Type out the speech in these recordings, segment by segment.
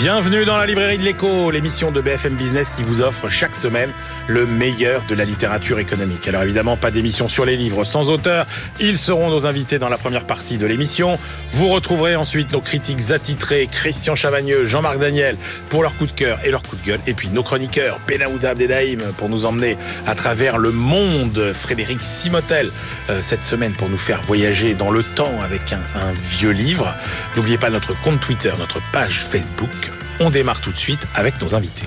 Bienvenue dans la librairie de l'écho, l'émission de BFM Business qui vous offre chaque semaine le meilleur de la littérature économique. Alors évidemment, pas d'émission sur les livres sans auteur. Ils seront nos invités dans la première partie de l'émission. Vous retrouverez ensuite nos critiques attitrés, Christian Chavagneux, Jean-Marc Daniel, pour leur coup de cœur et leur coup de gueule. Et puis nos chroniqueurs, Benaouda Abdedaïm, pour nous emmener à travers le monde. Frédéric Simotel, euh, cette semaine, pour nous faire voyager dans le temps avec un vieux livre. N'oubliez pas notre compte Twitter, notre page Facebook. On démarre tout de suite avec nos invités.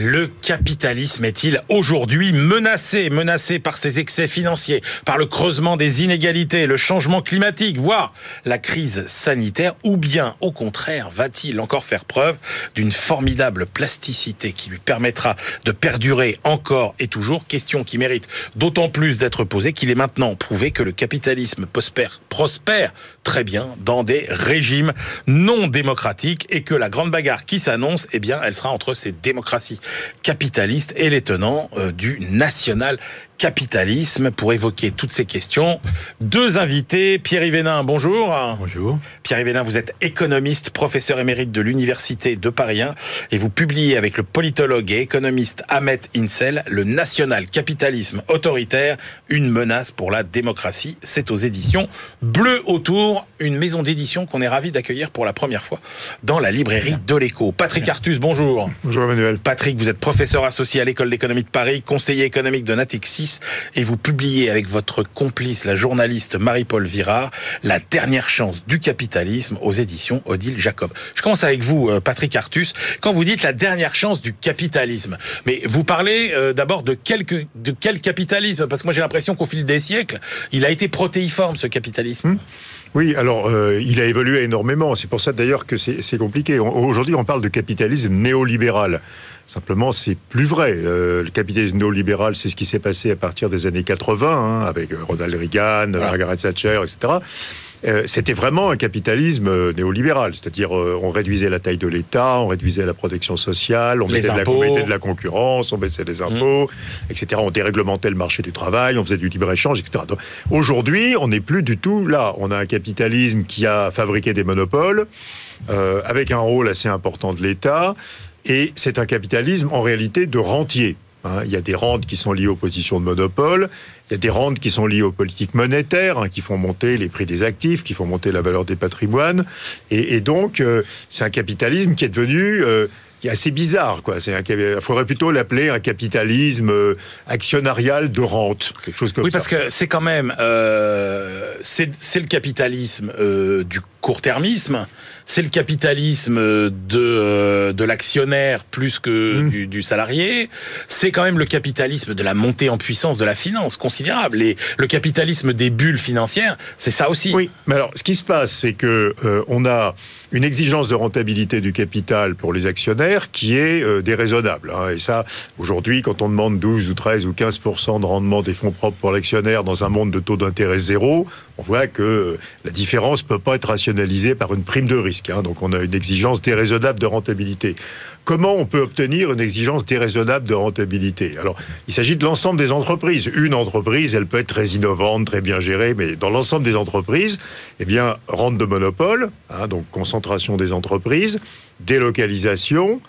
Le capitalisme est-il aujourd'hui menacé, menacé par ses excès financiers, par le creusement des inégalités, le changement climatique, voire la crise sanitaire, ou bien au contraire va-t-il encore faire preuve d'une formidable plasticité qui lui permettra de perdurer encore et toujours? Question qui mérite d'autant plus d'être posée qu'il est maintenant prouvé que le capitalisme prospère, prospère très bien dans des régimes non démocratiques et que la grande bagarre qui s'annonce, eh bien, elle sera entre ces démocraties capitalistes et les tenants euh, du national capitalisme pour évoquer toutes ces questions. Deux invités, Pierre Yvénin, bonjour. Bonjour. Pierre Yvénin, vous êtes économiste, professeur émérite de l'Université de Paris 1 et vous publiez avec le politologue et économiste Ahmet Insel Le national capitalisme autoritaire, une menace pour la démocratie. C'est aux éditions Bleu Autour, une maison d'édition qu'on est ravi d'accueillir pour la première fois dans la librairie de l'écho. Patrick Artus, bonjour. Bonjour Emmanuel. Patrick, vous êtes professeur associé à l'école d'économie de Paris, conseiller économique de Natixis et vous publiez avec votre complice, la journaliste Marie-Paul Virard, La dernière chance du capitalisme aux éditions Odile Jacob. Je commence avec vous, euh, Patrick Artus. Quand vous dites la dernière chance du capitalisme, mais vous parlez euh, d'abord de quel, capitalisme? Parce que moi j'ai l'impression qu'au fil des siècles, il a été protéiforme ce capitalisme. Hmm. Oui, alors euh, il a évolué énormément. C'est pour ça d'ailleurs que c'est compliqué. Aujourd'hui, on parle de capitalisme néolibéral. Simplement, c'est plus vrai. Euh, le capitalisme néolibéral, c'est ce qui s'est passé à partir des années 80, hein, avec euh, Ronald Reagan, Margaret Thatcher, etc. Euh, c'était vraiment un capitalisme néolibéral, c'est-à-dire on réduisait la taille de l'État, on réduisait la protection sociale, on mettait de, la, de, la, concurrence, on baissait les impôts, mmh. etc. On déréglementait le marché du travail, on faisait du libre-échange, etc. Aujourd'hui, on n'est plus du tout là. On a un capitalisme qui a fabriqué des monopoles, avec un rôle assez important de l'État, et c'est un capitalisme en réalité de rentier. Hein. il y a des rentes qui sont liées aux positions de monopole, il y a des rentes qui sont liées aux politiques monétaires, hein, qui font monter les prix des actifs, qui font monter la valeur des patrimoines. Et, donc, euh, c'est un capitalisme qui est devenu... Euh, qui est assez bizarre, quoi. C'est il faudrait plutôt l'appeler un capitalisme euh, actionnarial de rente, quelque chose comme ça. Oui, parce que c'est quand même, c'est le capitalisme du court-termisme, c'est le capitalisme de, euh, de l'actionnaire plus que mmh. du, salarié, c'est quand même le capitalisme de la montée en puissance de la finance considérable. Et le capitalisme des bulles financières, c'est ça aussi. Oui, mais alors ce qui se passe, c'est que euh, on a une exigence de rentabilité du capital pour les actionnaires qui est euh, déraisonnable. Hein. Et ça, aujourd'hui, quand on demande 12 ou 13 ou 15% de rendement des fonds propres pour l'actionnaire dans un monde de taux d'intérêt zéro, on voit que la différence peut pas être rationalisée par une prime de risque. Hein. Donc on a une exigence déraisonnable de rentabilité. Comment on peut obtenir une exigence déraisonnable de rentabilité? Alors, il s'agit de l'ensemble des entreprises. Une entreprise, elle peut être très innovante, très bien gérée, mais dans l'ensemble des entreprises, eh bien, rente de monopole, hein, donc concentration des entreprises, délocalisation,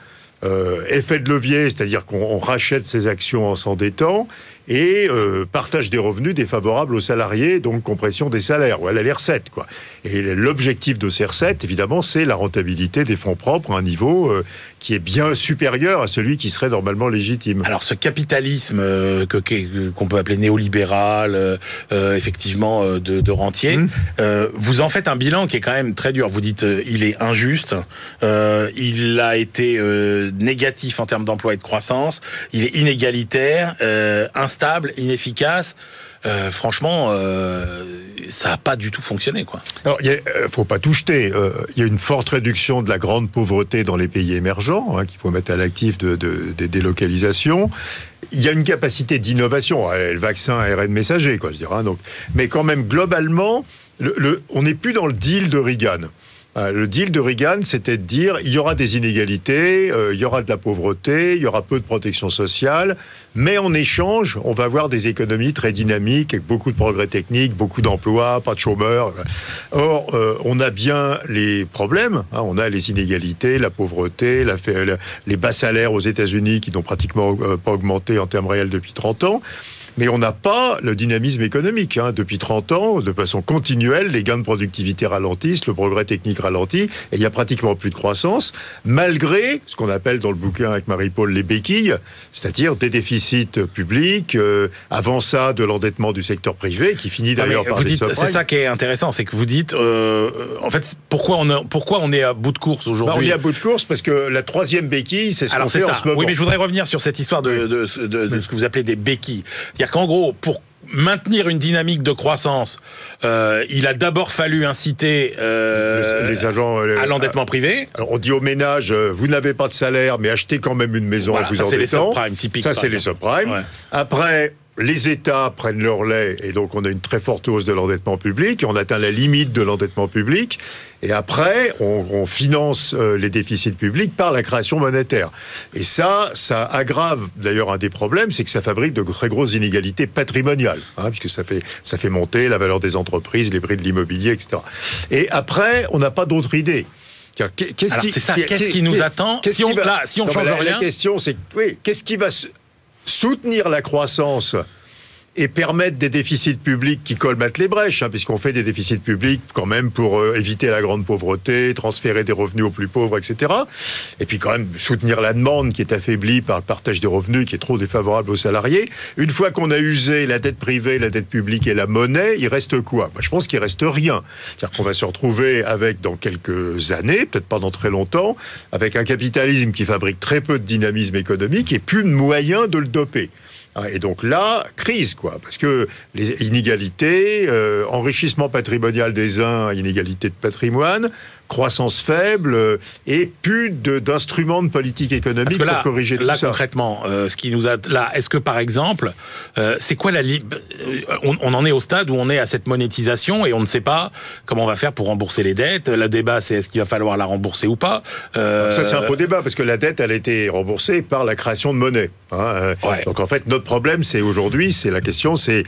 euh, effet de levier, c'est-à-dire qu'on rachète ses actions en s'endettant, et euh, partage des revenus défavorables aux salariés, donc compression des salaires, voilà les recettes. Quoi. Et l'objectif de ces recettes, évidemment, c'est la rentabilité des fonds propres à un niveau euh, qui est bien supérieur à celui qui serait normalement légitime. Alors ce capitalisme euh, qu'on peut appeler néolibéral, effectivement de, de rentier, mmh. vous en faites un bilan qui est quand même très dur. Vous dites il est injuste, il a été négatif en termes d'emploi et de croissance, il est inégalitaire, instable stable, inefficace. Euh, franchement, euh, ça n'a pas du tout fonctionné. Quoi. Alors, il ne euh, faut pas tout jeter. Il y a une forte réduction de la grande pauvreté dans les pays émergents, hein, qu'il faut mettre à l'actif de, des délocalisations. Il y a une capacité d'innovation. Le vaccin ARN messager, quoi, je dirais. Hein, donc. Mais quand même, globalement, le, on n'est plus dans le deal de Reagan. Euh, Le deal de Reagan, c'était de dire il y aura des inégalités, euh, il y aura de la pauvreté, il y aura peu de protection sociale, mais en échange, on va avoir des économies très dynamiques, avec beaucoup de progrès techniques, beaucoup d'emplois, pas de chômeurs. Or, euh, on a bien les problèmes. hein, on a les inégalités, la pauvreté, les bas salaires aux États-Unis qui n'ont pratiquement pas augmenté en termes réels depuis 30 ans. Mais on n'a pas le dynamisme économique. hein. Depuis 30 ans, de façon continuelle, les gains de productivité ralentissent, le progrès technique ralentit, et il n'y a pratiquement plus de croissance, malgré ce qu'on appelle dans le bouquin avec Marie-Paul les béquilles, c'est-à-dire des déficits publics, euh, avant ça de l'endettement du secteur privé, qui finit d'ailleurs par des c'est ça qui est intéressant, c'est que vous dites, euh, en fait, pourquoi on, a- pourquoi on est à bout de course Bah, on aujourd'hui est à bout de course parce que la troisième béquille, c'est ce qu'on Alors c'est fait en ça. ce moment. Oui, mais je voudrais revenir sur cette histoire de, de- de- de ce que vous appelez des béquilles. C'est-à-dire qu'en gros, pour maintenir une dynamique de croissance, euh, il a d'abord fallu inciter euh, les agents euh, à l'endettement privé. Alors on dit aux ménages, vous n'avez pas de salaire, mais achetez quand même une maison Voilà, en vous ça, c'est les endettant. subprimes typiques, Ça, c'est les subprimes. Ouais. Après, les États prennent leur lait, et donc on a une très forte hausse de l'endettement public. On atteint la limite de l'endettement public. Et après, on, on finance euh, les déficits publics par la création monétaire. Et ça, ça aggrave d'ailleurs un des problèmes, c'est que ça fabrique de très grosses inégalités patrimoniales, hein, puisque ça fait, ça fait monter la valeur des entreprises, les prix de l'immobilier, etc. Et après, on n'a pas d'autre idée. Qu'est-ce Alors, qui, c'est ça, qu'est- qui nous attend qu'est-ce si on- qui va- là, si on Non, change la, rien La question, c'est oui, qu'est-ce qui va s- soutenir la croissance et permettre des déficits publics qui colmatent les brèches, hein, puisqu'on fait des déficits publics quand même pour euh, éviter la grande pauvreté, transférer des revenus aux plus pauvres, etc. Et puis quand même soutenir la demande qui est affaiblie par le partage des revenus qui est trop défavorable aux salariés. Une fois qu'on a usé la dette privée, la dette publique et la monnaie, il reste quoi? Bah, Je pense qu'il reste rien. C'est-à-dire qu'on va se retrouver avec, dans quelques années, peut-être pas dans très longtemps, avec un capitalisme qui fabrique très peu de dynamisme économique et plus de moyens de le doper. Ah, Et donc là, crise, quoi, parce que les inégalités, euh, enrichissement patrimonial des uns, inégalité de patrimoine, croissance faible euh, et plus d'instruments de, politique économique que là, pour corriger tout là ça. concrètement, euh, ce qui nous a là, est-ce que par exemple, euh, c'est quoi la on, on en est au stade où on est à cette monétisation et on ne sait pas comment on va faire pour rembourser les dettes? Le débat, c'est est-ce qu'il va falloir la rembourser ou pas? Euh, Ça, c'est un faux débat, parce que la dette, elle a été remboursée par la création de monnaie. hein, Ouais. Donc, en fait, notre problème, c'est aujourd'hui, c'est la question, c'est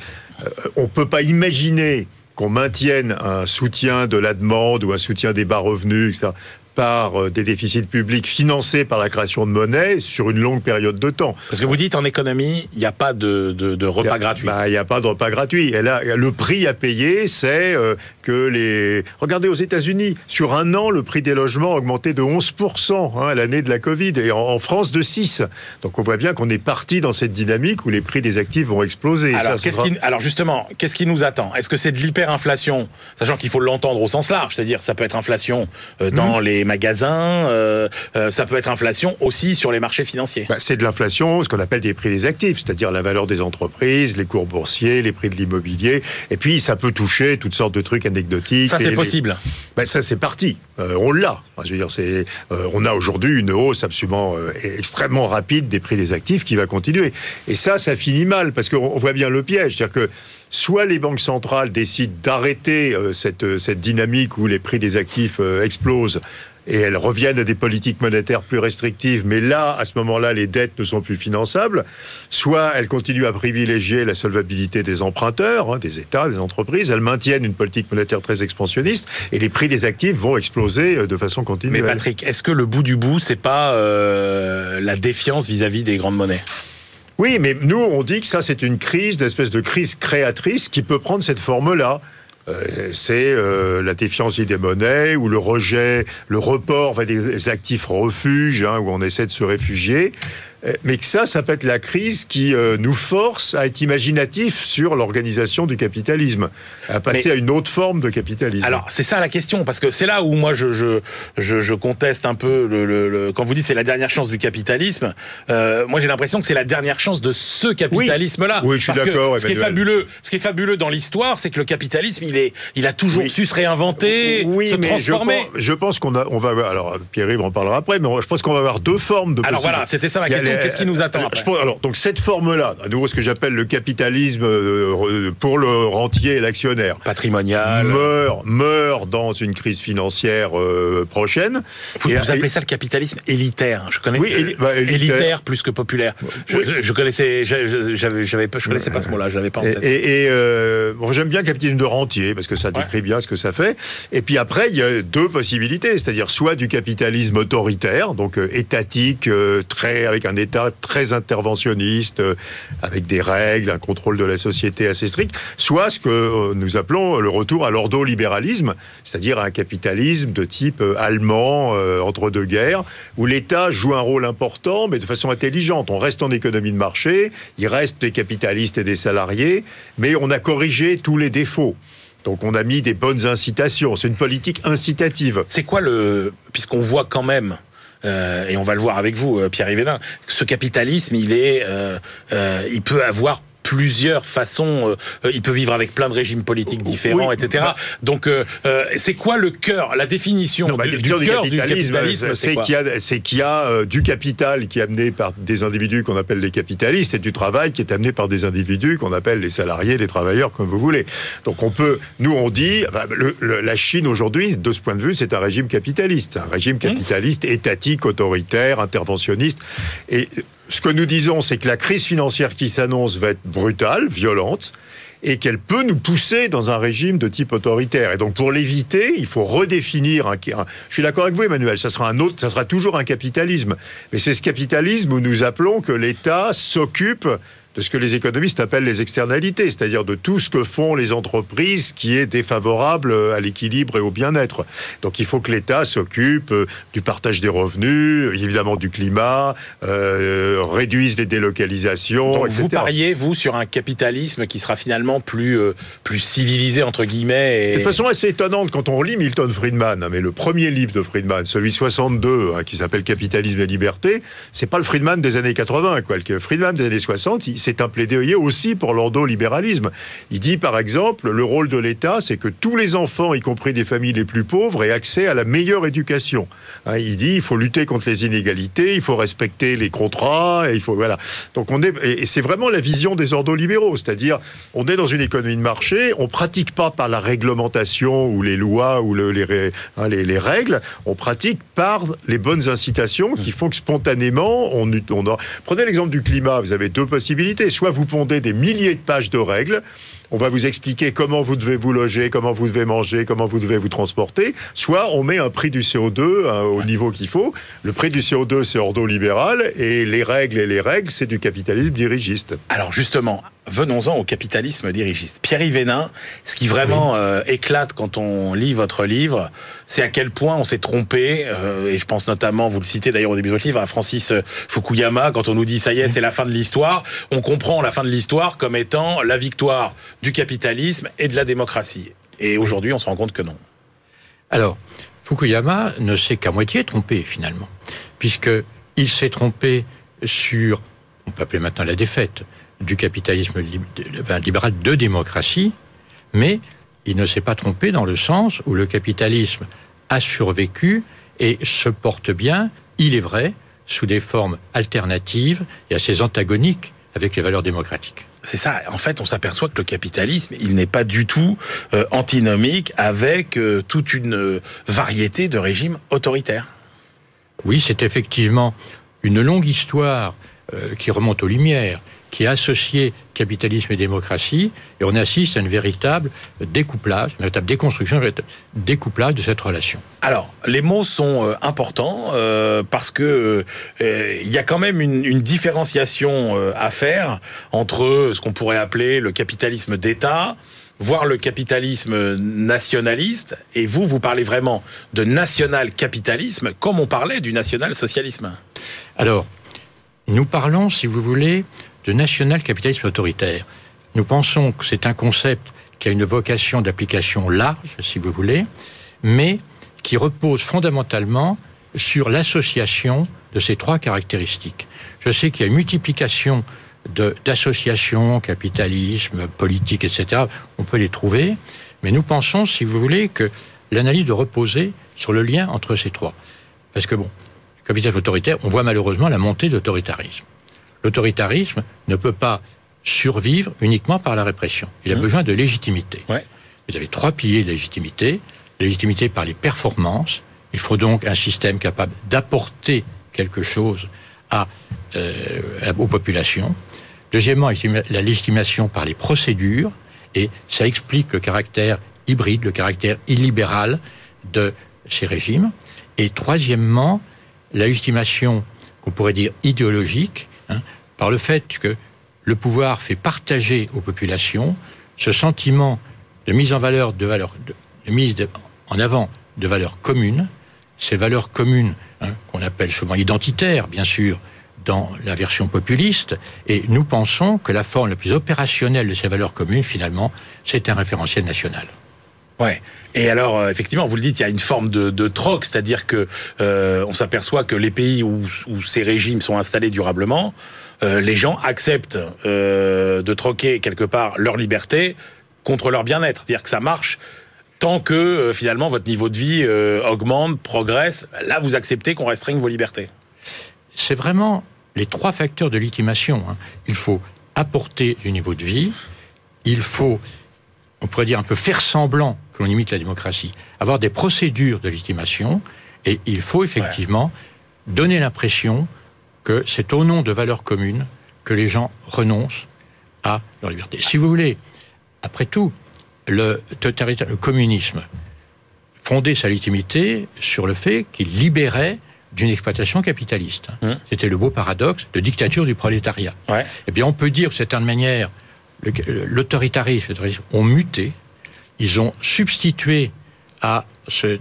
on peut pas imaginer qu'on maintienne un soutien de la demande ou un soutien des bas revenus, etc., par euh, des déficits publics financés par la création de monnaie sur une longue période de temps. Parce que vous dites en économie, il n'y a pas de, repas gratuits. bah, Il n'y a pas de repas gratuit. Et là, le prix à payer, c'est euh, que les. Regardez aux États-Unis, sur un an, le prix des logements a augmenté de 11% hein, à l'année de la Covid, et en, en France de 6. Donc on voit bien qu'on est parti dans cette dynamique où les prix des actifs vont exploser. Alors, ça, ce qu'est-ce sera- qui- alors justement, qu'est-ce qui nous attend? Est-ce que c'est de l'hyperinflation, sachant qu'il faut l'entendre au sens large, c'est-à-dire ça peut être inflation euh, dans Mhm. les magasins, euh, euh, ça peut être inflation aussi sur les marchés financiers. Bah, c'est de l'inflation, ce qu'on appelle des prix des actifs, c'est-à-dire la valeur des entreprises, les cours boursiers, les prix de l'immobilier. Et puis, ça peut toucher toutes sortes de trucs anecdotiques. ça c'est les- possible. Ben, ça, c'est parti. Euh, on l'a. Enfin, je veux dire, c'est, euh, on a aujourd'hui une hausse absolument extrêmement rapide des prix des actifs qui va continuer. Et ça, ça finit mal parce qu'on on voit bien le piège. C'est-à-dire que soit les banques centrales décident d'arrêter cette, cette dynamique où les prix des actifs explosent et elles reviennent à des politiques monétaires plus restrictives, mais là, à ce moment-là, les dettes ne sont plus finançables, soit elles continuent à privilégier la solvabilité des emprunteurs, hein, des États, des entreprises, elles maintiennent une politique monétaire très expansionniste, et les prix des actifs vont exploser euh, de façon Mais continuelle. Patrick, est-ce que le bout du bout, c'est pas euh, la défiance vis-à-vis des grandes monnaies? Oui, mais nous, on dit que ça, c'est une crise, une espèce de crise créatrice qui peut prendre cette forme-là. Euh, c'est euh, la défiance des monnaies ou le rejet, le report vers des actifs refuges hein, où on essaie de se réfugier. Euh, Mais que ça, ça peut être la crise qui euh, nous force à être imaginatif sur l'organisation du capitalisme, à passer Mais- à une autre forme de capitalisme. Alors, c'est ça la question, parce que c'est là où moi je, je, je, je conteste un peu le, le- le- quand vous dites c'est la dernière chance du capitalisme. euh, moi j'ai l'impression que c'est la dernière chance de ce capitalisme-là. Oui, je suis d'accord, Ce qui est Emmanuel. fabuleux, ce qui est fabuleux dans l'histoire, c'est que le capitalisme il est, il a toujours Oui. su se réinventer, oui, se mais transformer. je pense qu'on on va avoir, alors Pierre-Yves en parlera après, mais je pense qu'on va avoir deux formes de Alors voilà, c'était ça ma Il question. Qu'est-ce qui nous attend après Alors, donc cette forme-là, à nouveau ce que j'appelle le capitalisme euh, pour le rentier et l'actionnaire, patrimonial, meurt, meurt dans une crise financière euh, prochaine. Vous, vous appelez ça le capitalisme élitaire Je connais. Oui, bah, élitaire. plus que populaire. Je, je connaissais, j'avais, j'avais, je connaissais pas ce mot-là. J'avais pas en tête. Et, euh, bon, j'aime bien le capitalisme de rentier parce que ça décrit bien ce que ça fait. Et puis après, il y a deux possibilités, c'est-à-dire soit du capitalisme autoritaire, donc étatique, très avec un État très interventionniste, avec des règles, un contrôle de la société assez strict, soit ce que euh, nous appelons le retour à l'ordolibéralisme, c'est-à-dire un capitalisme de type euh, allemand euh, entre deux guerres, où l'État joue un rôle important, mais de façon intelligente. On reste en économie de marché, il reste des capitalistes et des salariés, mais on a corrigé tous les défauts. Donc on a mis des bonnes incitations. C'est une politique incitative. C'est quoi le... Puisqu'on voit quand même euh, et on va le voir avec vous, Pierre Yvénin, ce capitalisme, il est, euh, euh, il peut avoir plusieurs façons. Euh, euh, il peut vivre avec plein de régimes politiques différents, etc. Bah- Donc, euh, c'est quoi le cœur, la définition bah, du, cœur du, capitalisme, C'est qu'il y a, c'est qu'il y a du capital qui est amené par des individus qu'on appelle les capitalistes et du travail qui est amené par des individus qu'on appelle les salariés, les travailleurs, comme vous voulez. Donc, on peut, nous, on dit, la Chine aujourd'hui, de ce point de vue, c'est un régime capitaliste, un régime mmh. capitaliste étatique, autoritaire, interventionniste, et ce que nous disons, c'est que la crise financière qui s'annonce va être brutale, violente, et qu'elle peut nous pousser dans un régime de type autoritaire. Et donc, pour l'éviter, il faut redéfinir je suis d'accord avec vous, Emmanuel. Ça sera un autre, ça sera toujours un capitalisme. Mais c'est ce capitalisme où nous appelons que l'État s'occupe de ce que les économistes appellent les externalités, c'est-à-dire de tout ce que font les entreprises qui est défavorable à l'équilibre et au bien-être. Donc il faut que l'État s'occupe euh, du partage des revenus, évidemment du climat, euh, réduise les délocalisations, Donc Vous pariez, vous, sur un capitalisme qui sera finalement plus, euh, plus civilisé, entre guillemets. Et... De façon assez étonnante, quand on lit Milton Friedman, hein, mais le premier livre de Friedman, celui 62, hein, qui s'appelle Capitalisme et liberté, c'est pas le Friedman des années 80. Quoi. Le Friedman des années 60, c'est un plaidoyer aussi pour l'ordolibéralisme. Il dit par exemple, le rôle de l'État, c'est que tous les enfants, y compris des familles les plus pauvres, aient accès à la meilleure éducation. Hein, il dit, il faut lutter contre les inégalités, il faut respecter les contrats, et il faut voilà. Donc on est, et c'est vraiment la vision des ordolibéraux, c'est-à-dire on est dans une économie de marché, on pratique pas par la réglementation ou les lois ou hein, les, les, règles, on pratique par les bonnes incitations qui font que spontanément on, on prenez l'exemple du climat, vous avez deux possibilités Soit vous pondez des milliers de pages de règles, on va vous expliquer comment vous devez vous loger, comment vous devez manger, comment vous devez vous transporter, soit on met un prix du CO2 euh, au niveau qu'il faut. Le prix du CO2, c'est ordolibéral, et les règles et les règles, c'est du capitalisme dirigiste. Alors justement, venons-en au capitalisme dirigiste. Pierre Vénin, ce qui vraiment euh, éclate quand on lit votre livre, c'est à quel point on s'est trompé, euh, et je pense notamment, vous le citez d'ailleurs au début de votre livre, à Francis Fukuyama, quand on nous dit ça y est, c'est la fin de l'histoire, on comprend la fin de l'histoire comme étant la victoire du capitalisme et de la démocratie. Et aujourd'hui, on se rend compte que non. Alors, Fukuyama ne s'est qu'à moitié trompé finalement, puisqu'il s'est trompé sur, on peut appeler maintenant la défaite, du capitalisme libéral de démocratie, mais il ne s'est pas trompé dans le sens où le capitalisme a survécu et se porte bien, il est vrai, sous des formes alternatives et assez antagoniques avec les valeurs démocratiques. C'est ça. En fait, on s'aperçoit que le capitalisme, il n'est pas du tout euh, antinomique avec euh, toute une euh, variété de régimes autoritaires. Oui, c'est effectivement une longue histoire qui remonte aux Lumières qui a associé capitalisme et démocratie, et on assiste à une véritable découplage, une véritable déconstruction, un véritable découplage de cette relation. Alors, les mots sont euh, importants euh, parce que euh, il y a quand même une, une différenciation à faire entre ce qu'on pourrait appeler le capitalisme d'État, voire le capitalisme nationaliste, et vous, vous parlez vraiment de national-capitalisme comme on parlait du national-socialisme. Alors, nous parlons, si vous voulez, de national-capitalisme autoritaire. Nous pensons que c'est un concept qui a une vocation d'application large, si vous voulez, mais qui repose fondamentalement sur l'association de ces trois caractéristiques. Je sais qu'il y a une multiplication d'associations, capitalisme, politique, etc. On peut les trouver, mais nous pensons, si vous voulez, que l'analyse doit reposer sur le lien entre ces trois. Parce que bon, capitalisme autoritaire, on voit malheureusement la montée de l'autoritarisme. Ne peut pas survivre uniquement par la répression. Il a Mmh. besoin de légitimité. Ouais. Vous avez trois piliers de légitimité. Légitimité par les performances. Il faut donc un système capable d'apporter quelque chose à, euh, aux populations. Deuxièmement, la légitimation par les procédures. Et ça explique le caractère hybride, le caractère illibéral de ces régimes. Et troisièmement, la légitimation qu'on pourrait dire idéologique, hein, par le fait que le pouvoir fait partager aux populations ce sentiment de mise en valeur de mise en avant de valeurs communes, ces valeurs communes hein, qu'on appelle souvent identitaires, bien sûr, dans la version populiste, et nous pensons que la forme la plus opérationnelle de ces valeurs communes, finalement, c'est un référentiel national. Ouais. Et alors, euh, effectivement, vous le dites, il y a une forme de, troc, c'est-à-dire que euh, on s'aperçoit que les pays où, ces régimes sont installés durablement, euh, les gens acceptent de troquer quelque part leur liberté contre leur bien-être. C'est-à-dire que ça marche tant que finalement votre niveau de vie augmente, progresse. Là, vous acceptez qu'on restreigne vos libertés. c'est vraiment les trois facteurs de légitimation. hein. Il faut apporter du niveau de vie, il faut, on pourrait dire un peu faire semblant que l'on imite la démocratie, avoir des procédures de légitimation, et il faut effectivement donner l'impression que c'est au nom de valeurs communes que les gens renoncent à leur liberté. Si vous voulez, après tout, le, communisme fondait sa légitimité sur le fait qu'il libérait d'une exploitation capitaliste. Hum. C'était le beau paradoxe de dictature du prolétariat. Ouais. Eh bien, on peut dire, de certaine manière, l'autoritarisme ont muté. Ils ont substitué à euh,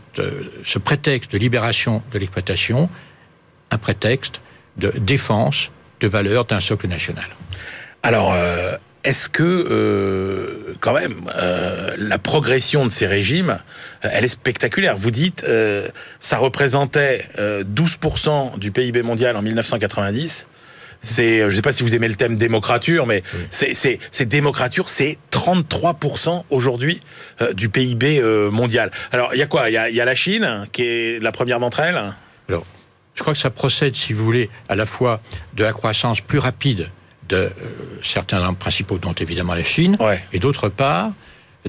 ce prétexte de libération de l'exploitation un prétexte de défense de valeurs d'un socle national. Alors, euh, est-ce que, euh, quand même, la progression de ces régimes, elle est spectaculaire? Vous dites, ça représentait euh, 12% du PIB mondial en 1990. C'est, euh, je ne sais pas si vous aimez le thème démocrature, mais Oui. c'est, c'est, c'est démocrature, c'est 33% aujourd'hui euh, du PIB euh, mondial. Alors, il y a quoi? Il y y a la Chine, qui est la première d'entre elles? Alors, je crois que ça procède, si vous voulez, à la fois de la croissance plus rapide de euh, certains principaux, dont évidemment la Chine, Ouais. et d'autre part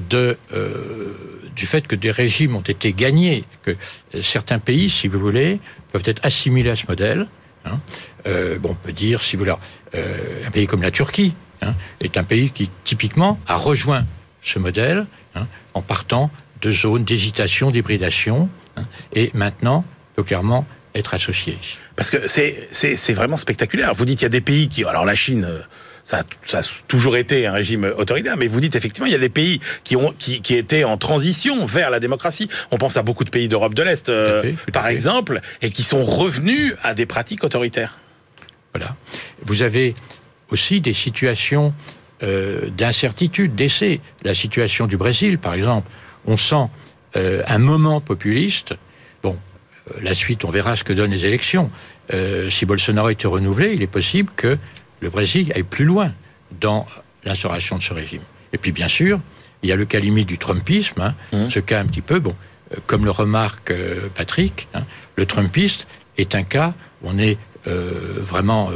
de, euh, du fait que des régimes ont été gagnés, que certains pays, si vous voulez, peuvent être assimilés à ce modèle. Hein. Euh, bon, on peut dire, si vous voulez, euh, un pays comme la Turquie hein, est un pays qui typiquement a rejoint ce modèle hein, en partant de zones d'hésitation, d'hybridation, et maintenant peut clairement être associé. Parce que c'est vraiment spectaculaire. Vous dites il y a des pays qui alors la Chine euh, ça a, ça a toujours été un régime autoritaire, mais vous dites effectivement il y a des pays qui ont qui, qui étaient en transition vers la démocratie. On pense à beaucoup de pays d'Europe de l'Est, euh, par exemple, et qui sont revenus à des pratiques autoritaires. Voilà. Vous avez aussi des situations euh, d'incertitude, d'essai. La situation du Brésil, par exemple, on sent euh, un moment populiste. Bon, la suite, on verra ce que donnent les élections. Euh, si Bolsonaro était renouvelé, il est possible que le Brésil aille plus loin dans l'instauration de ce régime. Et puis, bien sûr, il y a le cas limite du Trumpisme, hein, Mhm. ce cas un petit peu, bon, euh, comme le remarque euh, Patrick, hein, le Trumpiste est un cas où on est euh, vraiment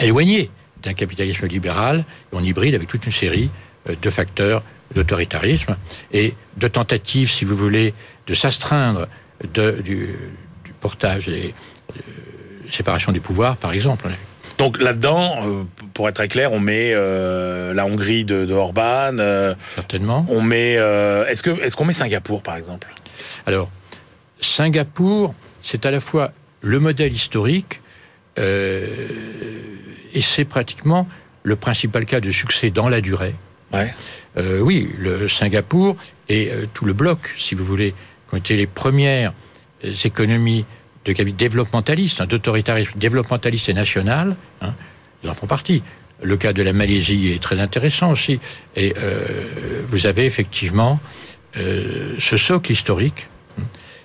éloigné d'un capitalisme libéral, et on hybride avec toute une série de facteurs d'autoritarisme et de tentatives, si vous voulez, de s'astreindre du, du portage et séparation des pouvoirs, par exemple. Donc là-dedans, euh, pour être très clair, on met euh, la Hongrie de, de Orban, euh, Certainement. on met est-ce que est-ce qu'on met Singapour par exemple? Alors, Singapour, c'est à la fois le modèle historique et c'est pratiquement le principal cas de succès dans la durée. Ouais. Oui, le Singapour et tout le bloc, si vous voulez, qui ont été les premières économies de capital développementaliste, hein, d'autoritarisme développementaliste et national, hein, ils en font partie. Le cas de la Malaisie est très intéressant aussi. Et euh, vous avez effectivement euh, ce socle historique. hein.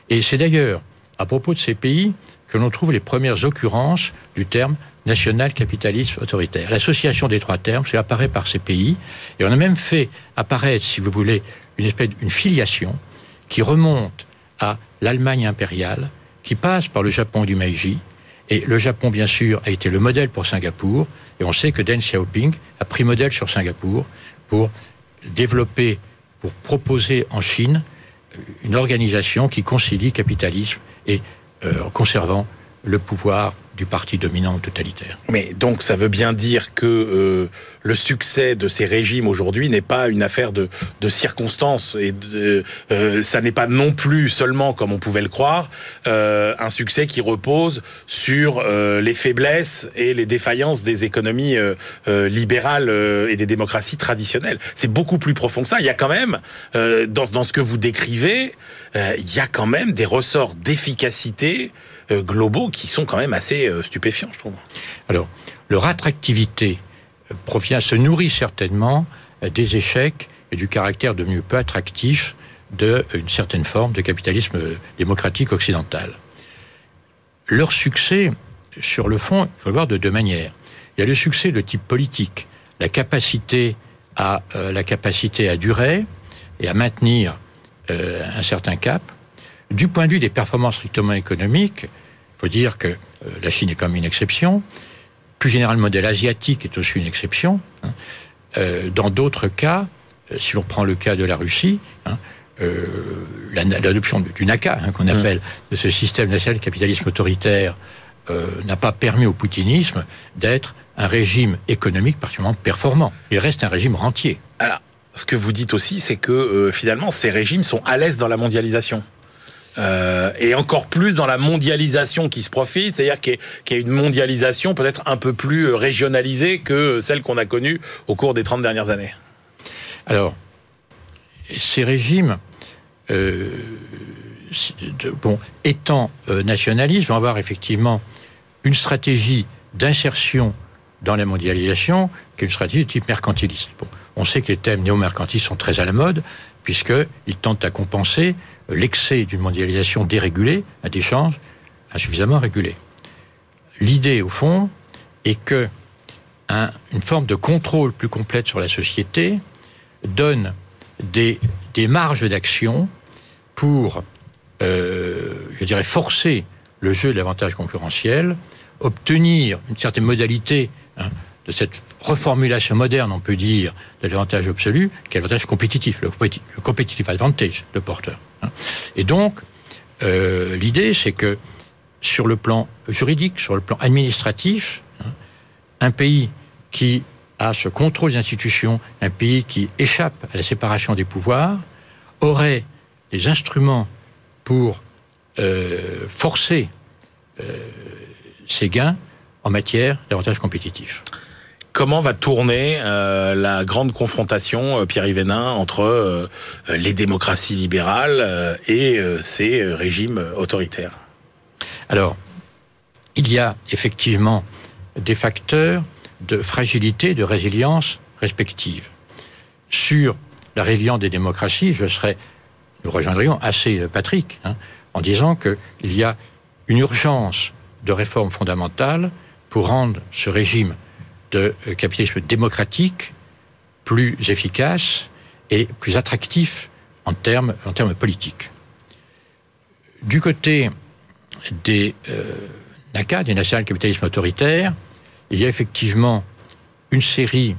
Et c'est d'ailleurs à propos de ces pays que l'on trouve les premières occurrences du terme national capitalisme autoritaire. L'association des trois termes, c'est apparaît par ces pays. Et on a même fait apparaître, si vous voulez, une espèce d'une filiation qui remonte à l'Allemagne impériale qui passe par le Japon du Meiji. Et le Japon, bien sûr, a été le modèle pour Singapour. Et on sait que Deng Xiaoping a pris modèle sur Singapour pour développer, pour proposer en Chine une organisation qui concilie capitalisme et euh, conservant le pouvoir du parti dominant totalitaire. Mais donc ça veut bien dire que euh, le succès de ces régimes aujourd'hui n'est pas une affaire de, circonstances et de, euh, ça n'est pas non plus seulement, comme on pouvait le croire, euh, un succès qui repose sur euh, les faiblesses et les défaillances des économies euh, euh, libérales et des démocraties traditionnelles. C'est beaucoup plus profond que ça. Il y a quand même, dans, ce que vous décrivez, il y a quand même des ressorts d'efficacité euh, globaux qui sont quand même assez euh, stupéfiants, je trouve. Alors, leur attractivité euh, provient, se nourrit certainement des échecs et du caractère devenu peu attractif d'une certaine forme de capitalisme démocratique occidental. Leur succès, sur le fond, il faut le voir de deux manières. Il y a le succès de type politique, la capacité à, euh, la capacité à durer et à maintenir euh, un certain cap, du point de vue des performances strictement économiques, faut dire que euh, la Chine est comme une exception. Plus généralement, le modèle asiatique est aussi une exception. Hein. Euh, dans d'autres cas, euh, si l'on prend le cas de la Russie, hein, euh, l'adoption du NACA, hein, qu'on appelle de ce système national de capitalisme autoritaire, euh, n'a pas permis au poutinisme d'être un régime économique particulièrement performant. Il reste un régime rentier. Alors, ce que vous dites aussi, c'est que euh, finalement, ces régimes sont à l'aise dans la mondialisation. Euh, et encore plus dans la mondialisation qui se profite, c'est-à-dire qu'il y, a- une mondialisation peut-être un peu plus euh, régionalisée que celle qu'on a connue au cours des 30 dernières années. Alors, ces régimes, euh, bon, étant nationalistes, vont avoir effectivement une stratégie d'insertion dans la mondialisation, qui est une stratégie de type mercantiliste. Bon, on sait que les thèmes néo-mercantilistes sont très à la mode, puisqu'ils tentent à compenser l'excès d'une mondialisation dérégulée, à d'échanges insuffisamment régulés. L'idée, au fond, est que un- une forme de contrôle plus complète sur la société donne des, des marges d'action pour, euh, je dirais, forcer le jeu de l'avantage concurrentiel, obtenir une certaine modalité hein, de cette reformulation moderne, on peut dire, de l'avantage absolu, qui est l'avantage compétitif, le, compéti- le competitive advantage de porteur. Hein. Et donc, euh, l'idée, c'est que sur le plan juridique, sur le plan administratif, hein, un pays qui a ce contrôle des institutions, un pays qui échappe à la séparation des pouvoirs, aurait des instruments pour euh, forcer euh, ses gains en matière d'avantages compétitifs. Comment va tourner euh, la grande confrontation, euh, Pierre Yvénin, entre euh, les démocraties libérales euh, et ces régimes autoritaires? Alors, il y a effectivement des facteurs de fragilité, de résilience respective. Sur la résilience des démocraties, je serais, nous rejoindrions assez Patrick, hein, en disant qu'il y a une urgence de réforme fondamentale pour rendre ce régime de euh, capitalisme démocratique plus efficace et plus attractif en termes, en termes politiques. Du côté des euh, NACA, des national capitalismes autoritaires, il y a effectivement une série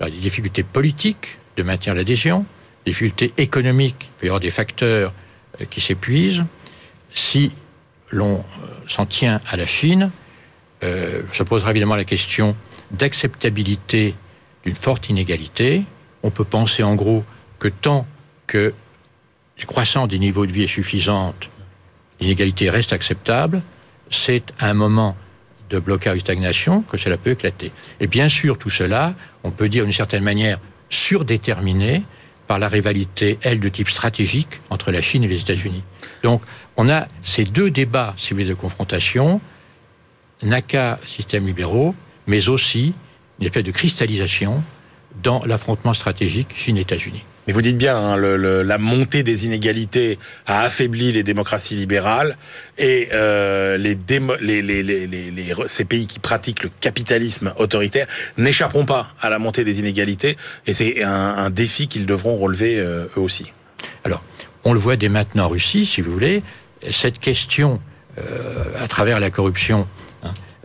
alors, des difficultés politiques de maintenir l'adhésion, des difficultés économiques, il peut y avoir des facteurs euh, qui s'épuisent. Si l'on s'en tient à la Chine, se posera évidemment la question d'acceptabilité d'une forte inégalité. On peut penser en gros que tant que la croissance des niveaux de vie est suffisante, l'inégalité reste acceptable, c'est un moment de blocage ou stagnation que cela peut éclater. Et bien sûr, tout cela, on peut dire d'une certaine manière surdéterminé par la rivalité, elle, de type stratégique entre la Chine et les États-Unis. Donc, on a ces deux débats, si vous voulez, de confrontation, NACA, systèmes libéraux, mais aussi une espèce de cristallisation dans l'affrontement stratégique Chine-États-Unis. Mais vous dites bien, hein, le- le- la montée des inégalités a affaibli les démocraties libérales et euh, les, démo- ces pays qui pratiquent le capitalisme autoritaire n'échapperont pas à la montée des inégalités et c'est un, un défi qu'ils devront relever euh, eux aussi. Alors, on le voit dès maintenant en Russie, si vous voulez, cette question à travers la corruption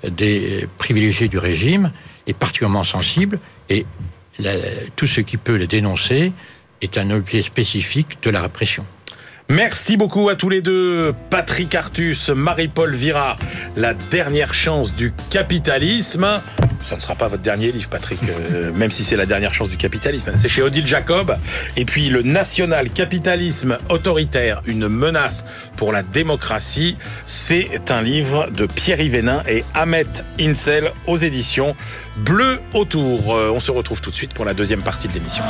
des privilégiés du régime est particulièrement sensible et tout ce qui peut le dénoncer est un objet spécifique de la répression. Merci beaucoup à tous les deux. Patrick Artus, Marie-Paul Vira, La dernière chance du capitalisme. Ça ne sera pas votre dernier livre, Patrick, euh, même si c'est la dernière chance du capitalisme. C'est chez Odile Jacob. Et puis le national capitalisme autoritaire, une menace pour la démocratie. C'est un livre de Pierre Yvénin et Ahmet Insel aux éditions Bleu autour. Euh, on se retrouve tout de suite pour la deuxième partie de l'émission.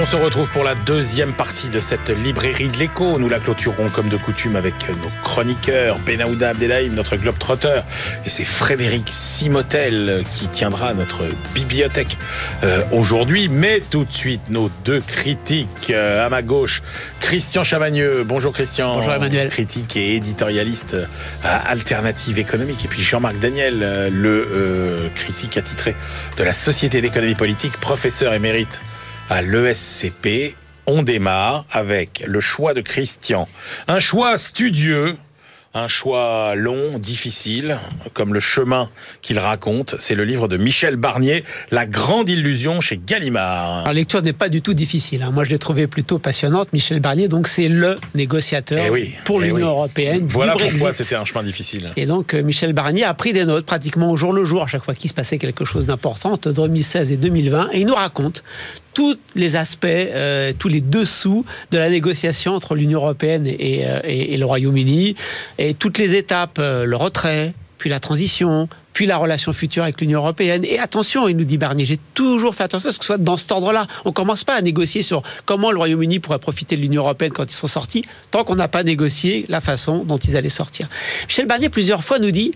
On se retrouve pour la deuxième partie de cette librairie de l'écho. Nous la clôturerons comme de coutume avec nos chroniqueurs, Benaouda Abdelhaim, notre globe-trotteur, et c'est Frédéric Simotel qui tiendra notre bibliothèque euh, aujourd'hui. Mais tout de suite, nos deux critiques euh, à ma gauche, Christian Chavagneux. Bonjour Christian. Bonjour Emmanuel. Critique et éditorialiste à Alternative économique. Et puis Jean-Marc Daniel, le critique attitré de la Société d'économie politique, professeur émérite à l'ESCP. On démarre avec le choix de Christian. Un choix studieux, un choix long, difficile, comme le chemin qu'il raconte. C'est le livre de Michel Barnier, La grande illusion chez Gallimard. La lecture n'est pas du tout difficile. Hein. Moi, je l'ai trouvé plutôt passionnante. Michel Barnier, donc, c'est le négociateur eh pour eh l'Union européenne. Voilà pourquoi c'était un chemin difficile. Et donc, euh, Michel Barnier a pris des notes pratiquement au jour le jour, à chaque fois qu'il se passait quelque chose d'important, entre 2016 et 2020. Et il nous raconte tous les aspects, euh, tous les dessous de la négociation entre l'Union européenne et, euh, le Royaume-Uni, et toutes les étapes, euh, le retrait, puis la transition, puis la relation future avec l'Union européenne. Et attention, il nous dit Barnier, j'ai toujours fait attention à ce que ce soit dans cet ordre-là. On commence pas à négocier sur comment le Royaume-Uni pourrait profiter de l'Union européenne quand ils sont sortis, tant qu'on n'a pas négocié la façon dont ils allaient sortir. Michel Barnier, plusieurs fois, nous dit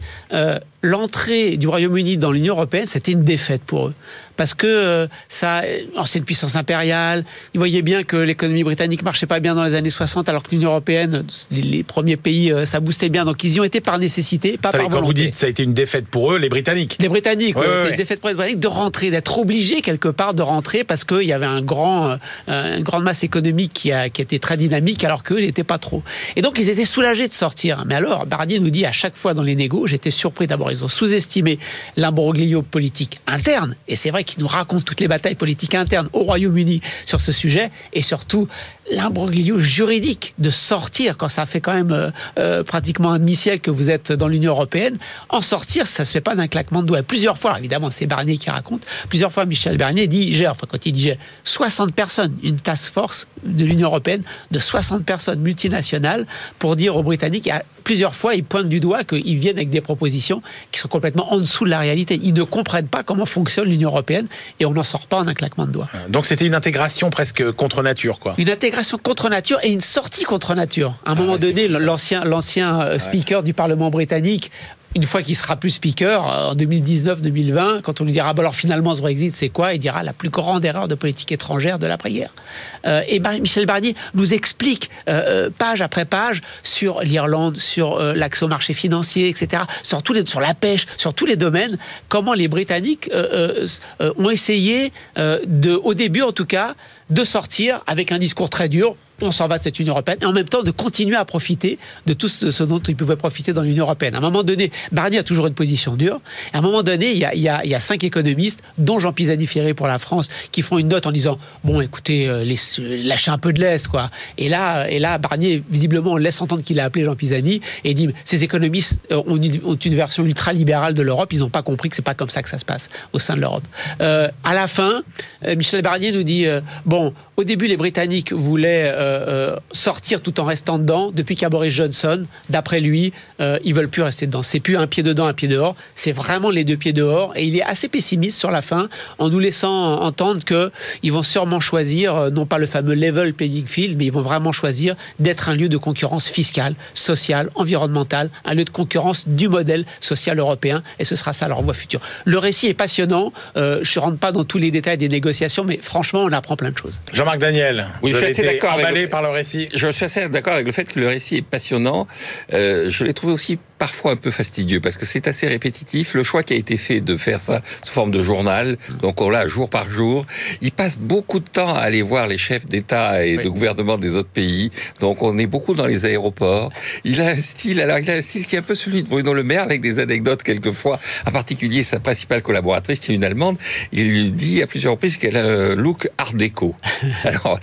l'entrée du Royaume-Uni dans l'Union européenne, c'était une défaite pour eux parce que euh, ça, c'est une puissance impériale. Ils voyaient bien que l'économie britannique marchait pas bien dans les années 60, alors que l'Union européenne, les, premiers pays, euh, ça boostait bien. Donc ils y ont été par nécessité, pas par volonté. Quand vous dites ça a été une défaite pour eux, les Britanniques. Les Britanniques, une défaite pour les Britanniques de rentrer, d'être obligés quelque part de rentrer parce qu'il y avait un grand, euh, une grande masse économique qui, a, qui était très dynamique, alors qu'eux n'étaient pas trop. Et donc ils étaient soulagés de sortir. Mais alors, Barnier nous dit à chaque fois dans les négos, j'étais surpris d'abord, ils ont sous-estimé l'imbroglio politique interne. Et c'est vrai qui nous raconte toutes les batailles politiques internes au Royaume-Uni sur ce sujet, et surtout l'imbroglio juridique de sortir, quand ça fait quand même euh, euh, pratiquement un demi-siècle que vous êtes dans l'Union européenne, en sortir, ça se fait pas d'un claquement de doigts. Plusieurs fois, évidemment, c'est Barnier qui raconte, plusieurs fois Michel Barnier dit, j'ai, enfin quand il dit j'ai 60 personnes, une task force de l'Union européenne de 60 personnes multinationales pour dire aux Britanniques, plusieurs fois, ils pointent du doigt qu'ils viennent avec des propositions qui sont complètement en dessous de la réalité. Ils ne comprennent pas comment fonctionne l'Union européenne et on n'en sort pas en un claquement de doigts. Donc c'était une intégration presque contre nature, quoi. Une intégration contre nature et une sortie contre nature. À un ah moment donné, l'ancien, l'ancien euh, speaker du Parlement britannique une fois qu'il sera plus speaker, euh, en 2019-2020, quand on lui dira, bah alors finalement ce Brexit c'est quoi? Il dira la plus grande erreur de politique étrangère de l'après-guerre. Euh, et Michel Barnier nous explique page après page sur l'Irlande, sur l'accès au marché financier, etc., sur, tous les, sur la pêche, sur tous les domaines, comment les Britanniques ont essayé, de, au début en tout cas, de sortir avec un discours très dur on s'en va de cette Union européenne, et en même temps de continuer à profiter de tout ce dont ils pouvaient profiter dans l'Union européenne. À un moment donné, Barnier a toujours une position dure, à un moment donné, il y a, cinq économistes, dont Jean Pisani-Ferré pour la France, qui font une note en disant, bon, écoutez, euh, lâchez un peu de l'aise, quoi. Et là, et là, Barnier, visiblement, laisse entendre qu'il a appelé Jean Pisani, et dit, ces économistes euh, ont une, version ultra-libérale de l'Europe, ils n'ont pas compris que c'est pas comme ça que ça se passe au sein de l'Europe. Euh, à la fin, Michel Barnier nous dit, bon, au début, les Britanniques voulaient euh, euh, sortir tout en restant dedans. Depuis qu'il Boris Johnson, d'après lui, euh, ils veulent plus rester dedans. C'est plus un pied dedans, un pied dehors. C'est vraiment les deux pieds dehors. Et il est assez pessimiste sur la fin, en nous laissant entendre que ils vont sûrement choisir, non pas le fameux level playing field, mais ils vont vraiment choisir d'être un lieu de concurrence fiscale, sociale, environnementale, un lieu de concurrence du modèle social européen. Et ce sera ça leur voie future. Le récit est passionnant. je ne rentre pas dans tous les détails des négociations, mais franchement, on apprend plein de choses. Jean-Marc Daniel, oui, je suis assez d'accord avec par le récit. Je suis assez d'accord avec le fait que le récit est passionnant. Euh, je l'ai trouvé aussi parfois un peu fastidieux parce que c'est assez répétitif. Le choix qui a été fait de faire ça sous forme de journal, donc on l'a jour par jour. Il passe beaucoup de temps à aller voir les chefs d'État et de gouvernement des autres pays. Donc on est beaucoup dans les aéroports. Il a un style, alors il a un style qui est un peu celui de Bruno Le Maire avec des anecdotes quelquefois. En particulier sa principale collaboratrice, c'est une Allemande. Il lui dit à plusieurs reprises qu'elle a un look art déco. Alors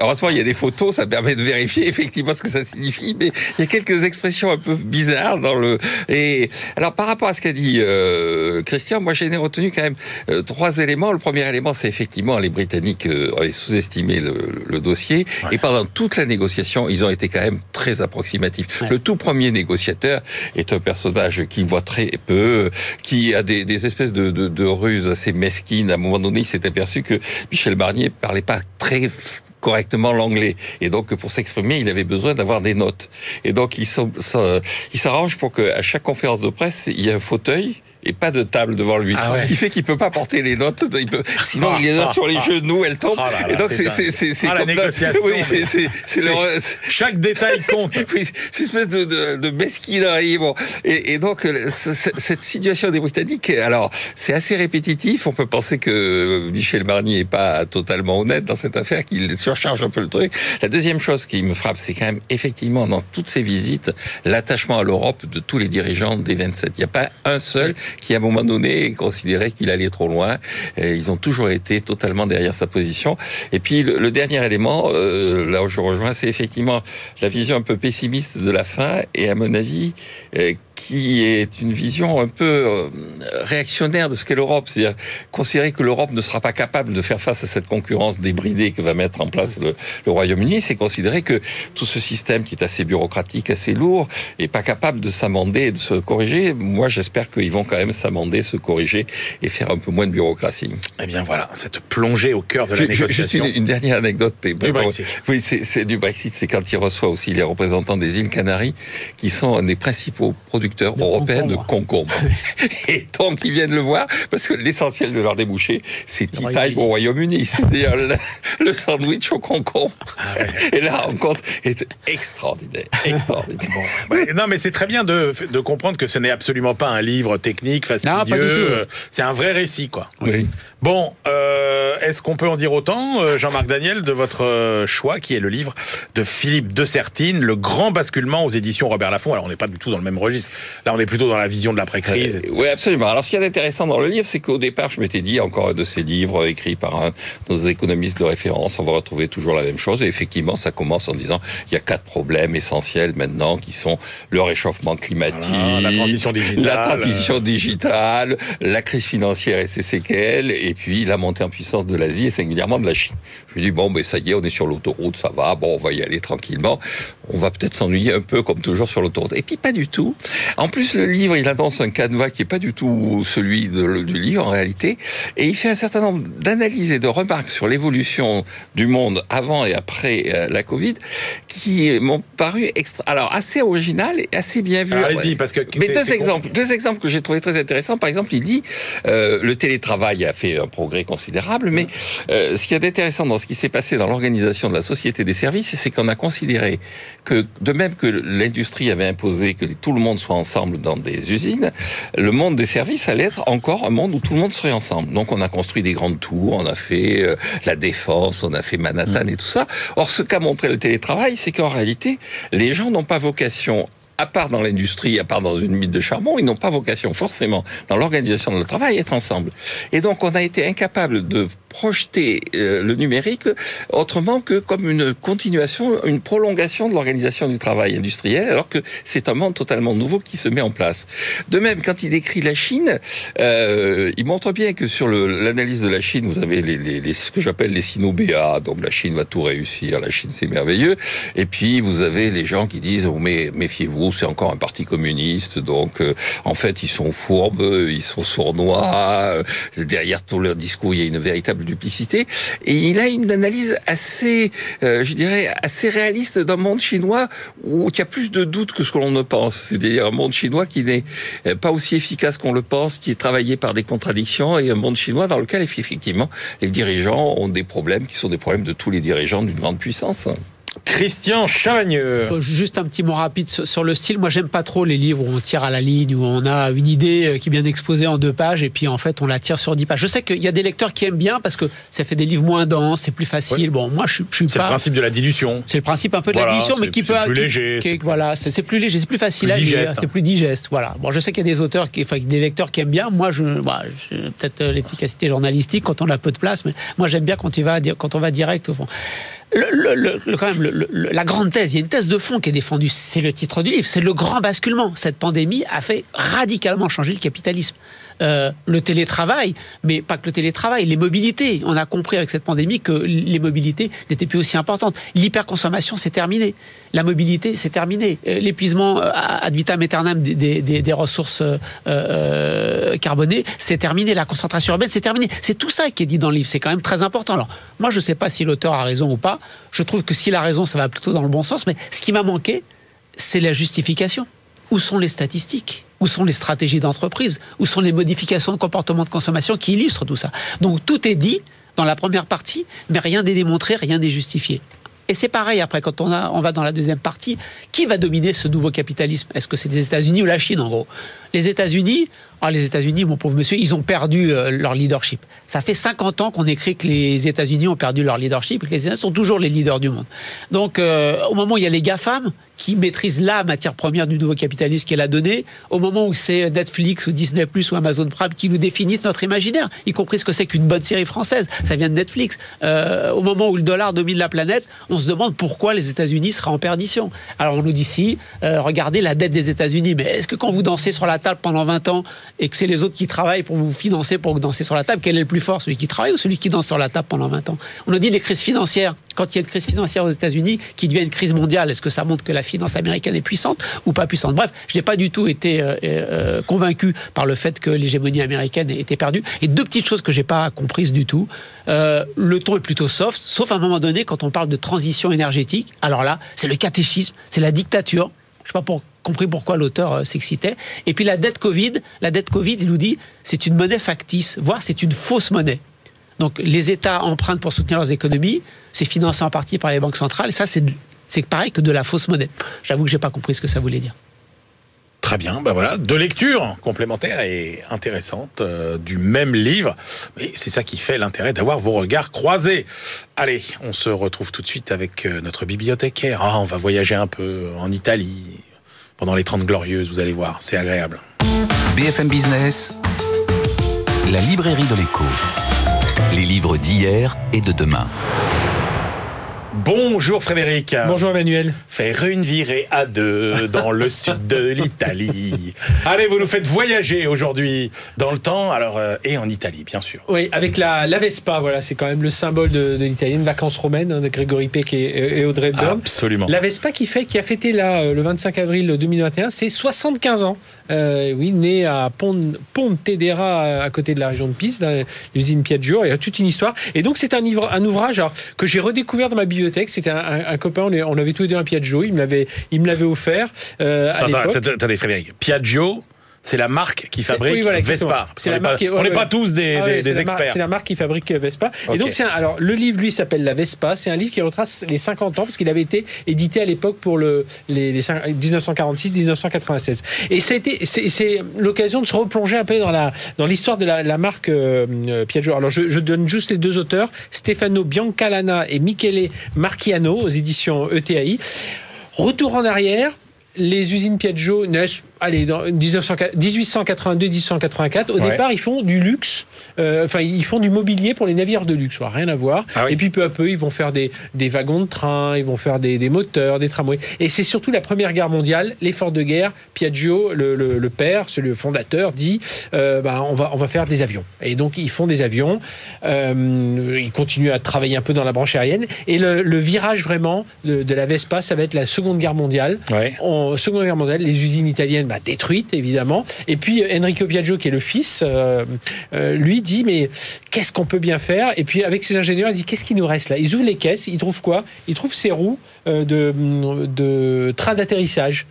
heureusement il y a des photos, ça permet de vérifier effectivement ce que ça signifie. Mais il y a quelques expressions un peu bizarres dans le. Et alors par rapport à ce qu'a dit euh, Christian, moi j'ai retenu quand même euh, trois éléments. Le premier élément, c'est effectivement les Britanniques euh, avaient sous-estimé le, dossier et pendant toute la négociation, ils ont été quand même très approximatifs. Le tout premier négociateur est un personnage qui voit très peu, qui a des, des espèces de, de, de ruses assez mesquines. À un moment donné, il s'est aperçu que Michel Barnier parlait pas très correctement l'anglais. Et donc, pour s'exprimer, il avait besoin d'avoir des notes. Et donc, il s'arrange pour qu'à chaque conférence de presse, il y ait un fauteuil et pas de table devant lui. Ah Ce qui fait qu'il peut pas porter les notes. Il peut... Sinon, il les a sur les genoux, elles tombent. Oh et donc, c'est c'est ah, la négociation. Oui, c'est le... chaque détail compte. oui, c'est une espèce de, de, de mesquinerie. Bon. Et, et donc, euh, cette situation des Britanniques, alors, c'est assez répétitif. On peut penser que Michel Barnier est pas totalement honnête dans cette affaire, qu'il surcharge un peu le truc. La deuxième chose qui me frappe, c'est quand même effectivement dans toutes ces visites l'attachement à l'Europe de tous les dirigeants des 27. Il n'y a pas un seul qui à un moment donné considérait qu'il allait trop loin. Ils ont toujours été totalement derrière sa position. Et puis le, dernier élément, euh, là où je rejoins, c'est effectivement la vision un peu pessimiste de la fin et à mon avis euh, qui est une vision un peu euh, réactionnaire de ce qu'est l'Europe, c'est-à-dire considérer que l'Europe ne sera pas capable de faire face à cette concurrence débridée que va mettre en place le, Royaume-Uni, c'est considérer que tout ce système qui est assez bureaucratique, assez lourd, est pas capable de s'amender et de se corriger. Moi, j'espère qu'ils vont quand même s'amender, se corriger et faire un peu moins de bureaucratie. Eh bien voilà, cette plongée au cœur de la négociation. Juste une, dernière anecdote. Du Brexit. Oui, c'est du Brexit, c'est quand il reçoit aussi les représentants des îles Canaries, qui sont un des principaux producteurs européens de concombres. Et donc, ils viennent le voir parce que l'essentiel de leur débouché, c'est tea au Royaume-Uni. C'est-à-dire le, sandwich au concombre. Ah Et on compte, est extraordinaire. extraordinaire. non, mais c'est très bien de, de, comprendre que ce n'est absolument pas un livre technique, fastidieux. C'est un vrai récit, quoi. Oui. Bon, euh, est-ce qu'on peut en dire autant, euh, Jean-Marc Daniel, de votre euh, choix, qui est le livre de Philippe de Sertine, Le grand basculement aux éditions Robert Laffont? Alors, on n'est pas du tout dans le même registre. Là, on est plutôt dans la vision de l'après-crise. oui, absolument. Alors, ce qui est intéressant dans le livre, c'est qu'au départ, je m'étais dit, encore un de ces livres écrits par un nos économistes de référence, on va retrouver toujours la même chose. Et effectivement, ça commence en disant, il y a quatre problèmes essentiels maintenant, qui sont le réchauffement climatique, la transition digitale, la, transition digitale, la crise financière et ses séquelles, et puis la montée en puissance de l'Asie et singulièrement de la Chine. Je me dis, bon, mais ça y est, on est sur l'autoroute, ça va, bon, on va y aller tranquillement. On va peut-être s'ennuyer un peu, comme toujours, sur l'autoroute. Et puis, pas du tout. En plus, le livre, il annonce un canevas qui est pas du tout celui du livre, en réalité. Et il fait un certain nombre d'analyses et de remarques sur l'évolution du monde avant et après euh, la Covid, qui m'ont paru extra... alors assez original et assez bien vu. Allez-y, parce que... Mais deux exemples, deux exemples que j'ai trouvé très intéressants. Par exemple, il dit, euh, le télétravail a fait un progrès considérable, mais euh, ce qui est intéressant dans ce qui s'est passé dans l'organisation de la société des services, c'est qu'on a considéré que, de même que l'industrie avait imposé que tout le monde soit ensemble dans des usines, le monde des services allait être encore un monde où tout le monde serait ensemble. Donc on a construit des grandes tours, on a fait euh, la défense, on a fait Manhattan mm. et tout ça. Or, ce qu'a montré le télétravail, c'est qu'en réalité, les gens n'ont pas vocation à part dans l'industrie, à part dans une mine de charbon, ils n'ont pas vocation forcément dans l'organisation de le travail à être ensemble. Et donc on a été incapable de projeter euh, le numérique autrement que comme une continuation, une prolongation de l'organisation du travail industriel, alors que c'est un monde totalement nouveau qui se met en place. De même, quand il décrit la Chine, euh, il montre bien que sur l'analyse de la Chine, vous avez ce que j'appelle les sinobéas, donc la Chine va tout réussir, la Chine c'est merveilleux, et puis vous avez les gens qui disent, oh, mais méfiez-vous, c'est encore un parti communiste, donc euh, en fait ils sont fourbes, ils sont sournois, derrière tout leur discours il y a une véritable duplicité. Et il a une analyse assez, euh, je dirais, assez réaliste d'un monde chinois où il y a plus de doutes que ce que l'on ne pense. C'est-à-dire un monde chinois qui n'est euh, pas aussi efficace qu'on le pense, qui est travaillé par des contradictions, et un monde chinois dans lequel effectivement les dirigeants ont des problèmes qui sont des problèmes de tous les dirigeants d'une grande puissance. Christian Chavagneux. Euh, Juste un petit mot rapide sur le style. Moi, j'aime pas trop les livres où on tire à la ligne, où on a une idée euh, qui est bien exposée en deux pages et puis en fait on la tire sur dix pages. Je sais qu'il y a des lecteurs qui aiment bien parce que ça fait des livres moins denses, c'est plus facile. Bon, moi, je, suis- je suis C'est le pas. principe de la dilution. C'est le principe un peu de Voilà, la dilution, mais qui c'est peut plus qui- léger, qui- c'est plus- voilà, c'est plus léger, c'est plus facile à lire, c'est plus digeste. Voilà. Bon, je sais qu'il y a des auteurs, qui, enfin, des lecteurs qui aiment bien. Moi, je, bah, je- peut-être euh, l'efficacité journalistique quand on a peu de place, mais moi j'aime bien quand, il va, quand on va direct au fond. La grande thèse, il y a une thèse de fond qui est défendue, c'est le titre du livre, c'est le grand basculement. Cette pandémie a fait radicalement changer le capitalisme. Euh, le télétravail, mais pas que le télétravail, les mobilités. On a compris avec cette pandémie que les mobilités n'étaient plus aussi importantes. L'hyperconsommation, c'est terminé. La mobilité, c'est terminé. Euh, L'épuisement euh, ad vitam aeternam des, ressources carbonées, c'est terminé. La concentration urbaine, c'est terminé. C'est tout ça qui est dit dans le livre. C'est quand même très important. Alors, moi, je ne sais pas si l'auteur a raison ou pas. Je trouve que s'il a raison, ça va plutôt dans le bon sens. Mais ce qui m'a manqué, c'est la justification. Où sont les statistiques? Où sont les stratégies d'entreprise? Où sont les modifications de comportement de consommation qui illustrent tout ça? Donc tout est dit dans la première partie, mais rien n'est démontré, rien n'est justifié. Et c'est pareil après, quand on, on va dans la deuxième partie, qui va dominer ce nouveau capitalisme? Est-ce que c'est les États-Unis ou la Chine en gros? Les États-Unis, ah, les États-Unis, mon pauvre monsieur, ils ont perdu euh, leur leadership. Ça fait 50 ans qu'on écrit que les États-Unis ont perdu leur leadership et que les États-Unis sont toujours les leaders du monde. Donc, euh, au moment où il y a les GAFAM qui maîtrisent la matière première du nouveau capitalisme qui est la donnée, au moment où c'est Netflix ou Disney Plus ou Amazon Prime qui nous définissent notre imaginaire, y compris ce que c'est qu'une bonne série française, ça vient de Netflix. Euh, au moment où le dollar domine la planète, on se demande pourquoi les États-Unis seraient en perdition. Alors on nous dit si, regardez la dette des États-Unis, mais est-ce que quand vous dansez sur la table pendant 20 ans et que c'est les autres qui travaillent pour vous financer pour danser sur la table, quel est le plus fort, celui qui travaille ou celui qui danse sur la table pendant 20 ans? On nous dit les crises financières. Quand il y a une crise financière aux États-Unis qui devient une crise mondiale, est-ce que ça montre que la finance américaine est puissante ou pas puissante? Bref, je n'ai pas du tout été euh, euh, convaincu par le fait que l'hégémonie américaine était perdue. Et deux petites choses que j'ai pas comprises du tout. Euh, le ton est plutôt soft, sauf à un moment donné quand on parle de transition énergétique. Alors là, c'est le catéchisme, c'est la dictature. Je sais pas compris pourquoi l'auteur euh, s'excitait. Et puis la dette Covid, la dette Covid, il nous dit c'est une monnaie factice, voire c'est une fausse monnaie. Donc les États empruntent pour soutenir leurs économies, c'est financé en partie par les banques centrales, et ça c'est pareil que de la fausse monnaie. J'avoue que j'ai pas compris ce que ça voulait dire. Très bien, ben voilà, deux lectures complémentaires et intéressantes euh, du même livre. Et c'est ça qui fait l'intérêt d'avoir vos regards croisés. Allez, on se retrouve tout de suite avec euh, notre bibliothécaire. Ah, on va voyager un peu en Italie pendant les 30 glorieuses, vous allez voir, c'est agréable. BFM Business, la librairie de l'écho. Les livres d'hier et de demain. Bonjour Frédéric. Bonjour Emmanuel. Faire une virée à deux dans le sud de l'Italie. Allez, vous nous faites voyager aujourd'hui dans le temps, alors euh, et en Italie, bien sûr. Oui, avec la, la Vespa, voilà, c'est quand même le symbole de, de l'Italie, une vacances romaines hein, de Grégory Peck et, et Audrey Hepburn. Absolument. La Vespa qui fait, qui a fêté là euh, le 25 avril 2021, c'est 75 ans. Euh, oui, né à Pont, Pontedera, à côté de la région de Pise, l'usine Piaggio. Il y a toute une histoire. Et donc c'est un, ouvrage alors, que j'ai redécouvert dans ma bibliothèque. C'était un, un- un copain, on, avait tous les deux un Piaggio. Il me l'avait, offert euh, à Attends, l'époque. attends, attendez, Frédéric. Piaggio, c'est la marque qui fabrique oui, voilà, exactement. Vespa. On n'est pas, marque qui- ouais, on n'est ouais. pas tous des, Ah des- des experts. C'est la marque qui fabrique euh, Vespa. Et donc, un- alors, le livre, lui, s'appelle La Vespa. C'est un livre qui retrace les 50 ans, parce qu'il avait été édité à l'époque pour le, les, les cin- 1946-1996. Et c'est l'occasion de se replonger un peu dans la dans l'histoire de la, la marque euh, euh, Piaggio. Alors, je, je donne juste les deux auteurs, Stefano Biancalana et Michele Marchiano, aux éditions ETAI. Retour en arrière. Les usines Piaggio naissent, allez, dans 1882-1884. Au Ouais. départ, ils font du luxe, euh, enfin, ils font du mobilier pour les navires de luxe, rien à voir. Ah oui. Et puis peu à peu, ils vont faire des, des wagons de train, ils vont faire des, des moteurs, des tramways. Et c'est surtout la Première Guerre mondiale, l'effort de guerre. Piaggio, le, le- le père, celui le fondateur, dit euh, bah, on, va, on va faire des avions. Et donc, ils font des avions. Euh, ils continuent à travailler un peu dans la branche aérienne. Et le, le virage vraiment de, de la Vespa, ça va être la Seconde Guerre mondiale. Ouais. En Seconde Guerre mondiale, les usines italiennes bah, détruites, évidemment. Et puis euh, Enrico Piaggio, qui est le fils, euh, euh, lui dit mais qu'est-ce qu'on peut bien faire? Et puis avec ses ingénieurs, il dit qu'est-ce qui nous reste là? Ils ouvrent les caisses, ils trouvent quoi? Ils trouvent ces roues de, de train d'atterrissage.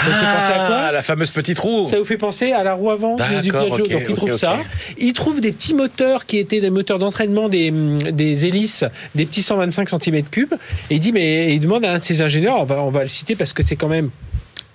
Ça vous fait penser à quoi? Ah, la fameuse petite roue. Ça vous fait penser à la roue avant du- Piaggio? ok, Donc il ok, trouve ok. ça. Il trouve des petits moteurs qui étaient des moteurs d'entraînement des, des hélices, des petits 125 cm3. Et il dit, mais il demande à un de ses ingénieurs, on va, on va le citer parce que c'est quand même.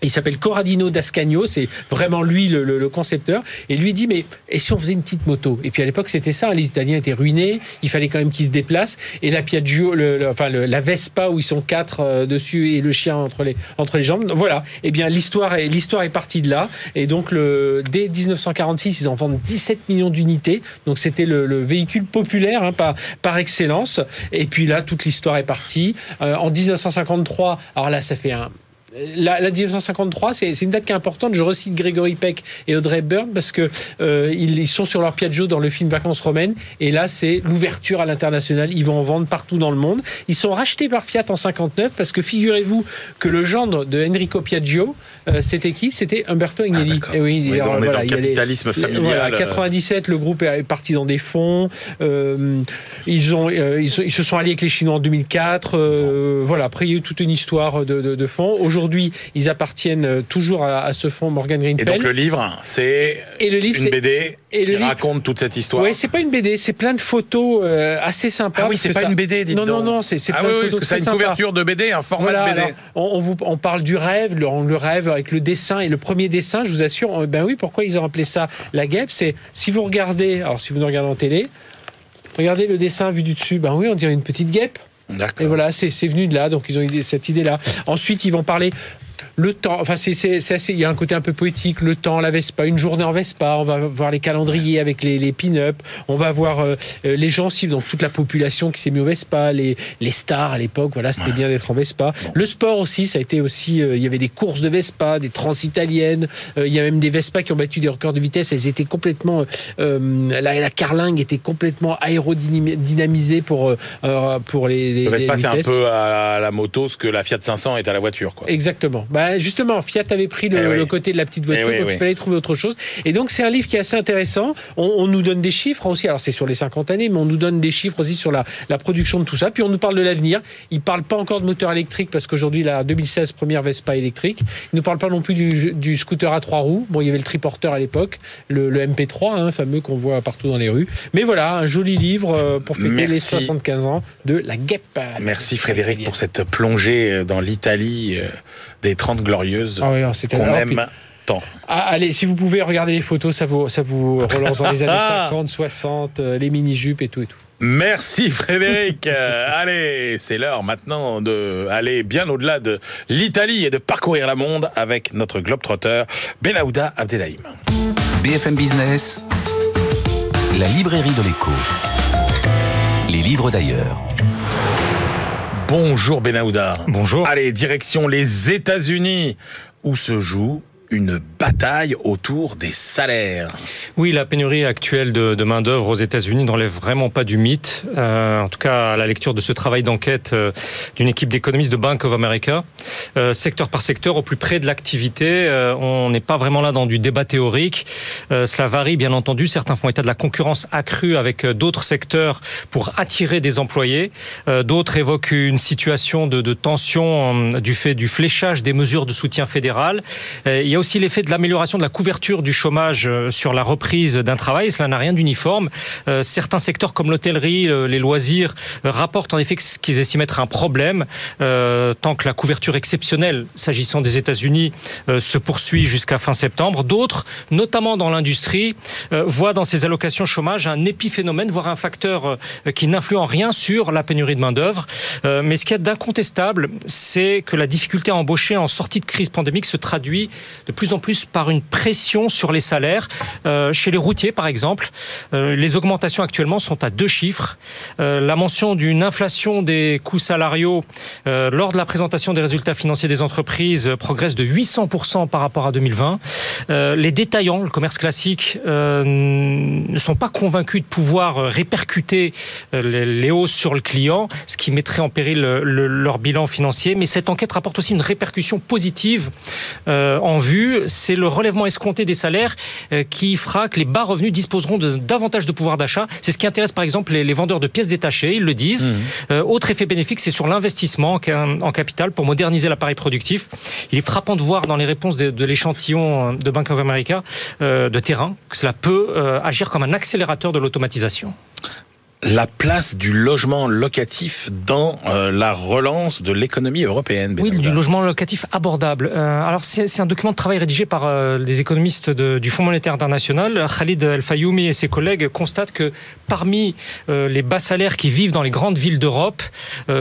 Il s'appelle Corradino d'Ascagno, c'est vraiment lui le, le- le concepteur. Et lui dit, mais et si on faisait une petite moto? Et puis à l'époque, c'était ça, les Italiens étaient ruinés, il fallait quand même qu'ils se déplacent. Et la Piaggio, le, enfin la Vespa où ils sont quatre euh, dessus et le chien entre les, entre les jambes. Voilà, et bien l'histoire est, l'histoire est partie de là. Et donc le, dès 1946, ils en vendent 17 millions d'unités. Donc c'était le, le véhicule populaire hein, par, par excellence. Et puis là, toute l'histoire est partie. Euh, en 1953, alors là, ça fait un, la, la 1953, c'est une date qui est importante. Je recite Grégory Peck et Audrey Byrne parce que euh, ils, ils sont sur leur Piaggio dans le film Vacances romaines. Et là, c'est l'ouverture à l'international. Ils vont en vendre partout dans le monde. Ils sont rachetés par Fiat en 59 parce que figurez-vous que le gendre de Enrico Piaggio, euh, c'était qui? C'était Umberto Agnelli. Ah, et oui, Oui, alors, on est voilà, dans le il y a les- capitalisme familial. voilà, euh, 97, le groupe est parti dans des fonds. Euh, ils, ont, euh, ils, sont- ils se sont alliés avec les Chinois en 2004. euh, voilà, après, il y a eu toute une histoire de, de, de fonds. Aujourd'hui, ils appartiennent euh, toujours à, à ce fonds Morgan Et Greenfeld. donc le livre, c'est Et une BD et qui le livre- raconte toute cette histoire. Ouais, c'est pas une BD, c'est plein de photos euh, assez sympas. ah oui, c'est pas ça- une BD, dites Non, non, non, c'est Ah plein oui, de oui, photos parce que ça a une couverture de BD, un format Voilà, de BD. alors, on, on vous, on parle du rêve, le, on- le rêve avec le dessin. Et le premier dessin, je vous assure, ben oui, pourquoi ils ont appelé ça la guêpe C'est si vous regardez, alors si vous nous regardez en télé, regardez le dessin vu du dessus, ben oui, on dirait une petite guêpe. Et voilà, c'est venu de là, donc ils ont cette idée-là. Ensuite, ils vont parler le temps. Enfin, c'est c'est- c'est assez. Il y a un côté un peu poétique. Le temps, la Vespa, une journée en Vespa. On va voir les calendriers avec les, les pin-up. On va voir euh, euh, les gens cibles, donc toute la population qui s'est mis au Vespa, les, les stars à l'époque. Voilà, c'était bien d'être en Vespa. Le sport aussi, ça a été aussi. euh, il y avait des courses de Vespa, des transitaliennes. Euh, il y a même des Vespa qui ont battu des records de vitesse. Elles étaient complètement. la, la carlingue était complètement aérodynamisée pour pour les. les Le Vespa, c'est un peu à la moto ce que la Fiat 500 est à la voiture. Quoi. Exactement. Bah justement, Fiat avait pris le, Eh oui. le côté de la petite voiture, Eh oui, donc oui. il fallait trouver autre chose. Et donc c'est un livre qui est assez intéressant. On, on nous donne des chiffres aussi. Alors c'est sur les 50 années, mais on nous donne des chiffres aussi sur la, la production de tout ça. Puis on nous parle de l'avenir. Il parle pas encore de moteur électrique parce qu'aujourd'hui la 2016 première Vespa électrique. Il ne parle pas non plus du, du scooter à trois roues. Bon, il y avait le triporteur à l'époque, le, le MP3, hein, fameux qu'on voit partout dans les rues. Mais voilà, un joli livre euh, pour fêter les Merci. 75 ans de la guêpe. Merci Frédéric pour cette plongée dans l'Italie euh, des 30 glorieuses Ah oui, qu'on aime tant. Ah, allez, si vous pouvez regarder les photos, ça vous, ça vous relance dans les années 50, 60, euh, les mini-jupes et tout et tout. Merci Frédéric. Euh, allez, c'est l'heure maintenant de aller bien au-delà de l'Italie et de parcourir le monde avec notre globetrotter Benahouda Abdelhaim. BFM Business, la librairie de l'écho. Les livres d'ailleurs. Bonjour Benahouda. Bonjour. Allez, direction les États-Unis où se joue une bataille autour des salaires. Oui, la pénurie actuelle de, main-d'œuvre aux États-Unis n'enlève vraiment pas du mythe. Euh, en tout cas, à la lecture de ce travail d'enquête euh, d'une équipe d'économistes de Bank of America, euh, secteur par secteur, au plus près de l'activité, on n'est pas vraiment là dans du débat théorique. Cela varie, bien entendu. Certains font état de la concurrence accrue avec d'autres secteurs pour attirer des employés. D'autres évoquent une situation de, tension du fait du fléchage des mesures de soutien fédéral. Il y a aussi l'effet de l'amélioration de la couverture du chômage euh, sur la reprise d'un travail. Cela n'a rien d'uniforme. Euh, certains secteurs comme l'hôtellerie, les loisirs, euh, rapportent en effet ce qu'ils estiment être un problème, tant que la couverture exceptionnelle, s'agissant des États-Unis, se poursuit jusqu'à fin septembre. D'autres, notamment dans l'industrie, voient dans ces allocations chômage un épiphénomène, voire un facteur qui n'influe en rien sur la pénurie de main-d'œuvre. Mais ce qu'il y a d'incontestable, c'est que la difficulté à embaucher en sortie de crise pandémique se traduit de plus en plus par une pression sur les salaires. Euh, chez les routiers, par exemple, euh, les augmentations actuellement sont à deux chiffres. Euh, la mention d'une inflation des coûts salariaux lors de la présentation des résultats financiers des entreprises progresse de 800% par rapport à 2020. Euh, les détaillants, le commerce classique, ne sont pas convaincus de pouvoir répercuter les, hausses sur le client, ce qui mettrait en péril le- leur bilan financier. Mais cette enquête rapporte aussi une répercussion positive en vue c'est le relèvement escompté des salaires euh, qui fera que les bas revenus disposeront de davantage de pouvoir d'achat. C'est ce qui intéresse par exemple les, vendeurs de pièces détachées, ils le disent. Mmh. Euh, autre effet bénéfique, c'est sur l'investissement en capital pour moderniser l'appareil productif. Il est frappant de voir dans les réponses de, l'échantillon de Bank of America de terrain que cela peut agir comme un accélérateur de l'automatisation la place du logement locatif dans euh, la relance de l'économie européenne. Oui, du logement locatif abordable. Euh, alors c'est un document de travail rédigé par euh, des économistes du Fonds monétaire international. Khalid El Fayoumi et ses collègues constatent que parmi les bas salaires qui vivent dans les grandes villes d'Europe,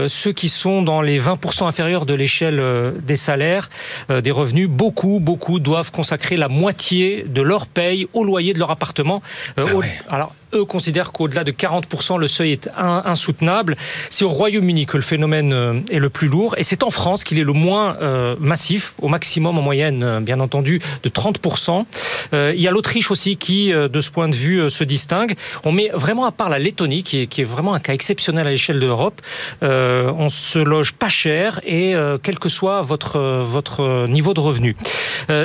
ceux qui sont dans les 20% inférieurs de l'échelle des salaires, des revenus, beaucoup, beaucoup doivent consacrer la moitié de leur paye au loyer de leur appartement. Ah alors eux considèrent qu'au-delà de 40%, le seuil est insoutenable. C'est au Royaume-Uni que le phénomène euh, est le plus lourd et c'est en France qu'il est le moins euh, massif, au maximum en moyenne, euh, bien entendu, de 30%. il y a l'Autriche aussi qui, de ce point de vue, se distingue. On met vraiment à part la Lettonie, qui est, vraiment un cas exceptionnel à l'échelle de l'Europe. on se loge pas cher et quel que soit votre, niveau de revenu.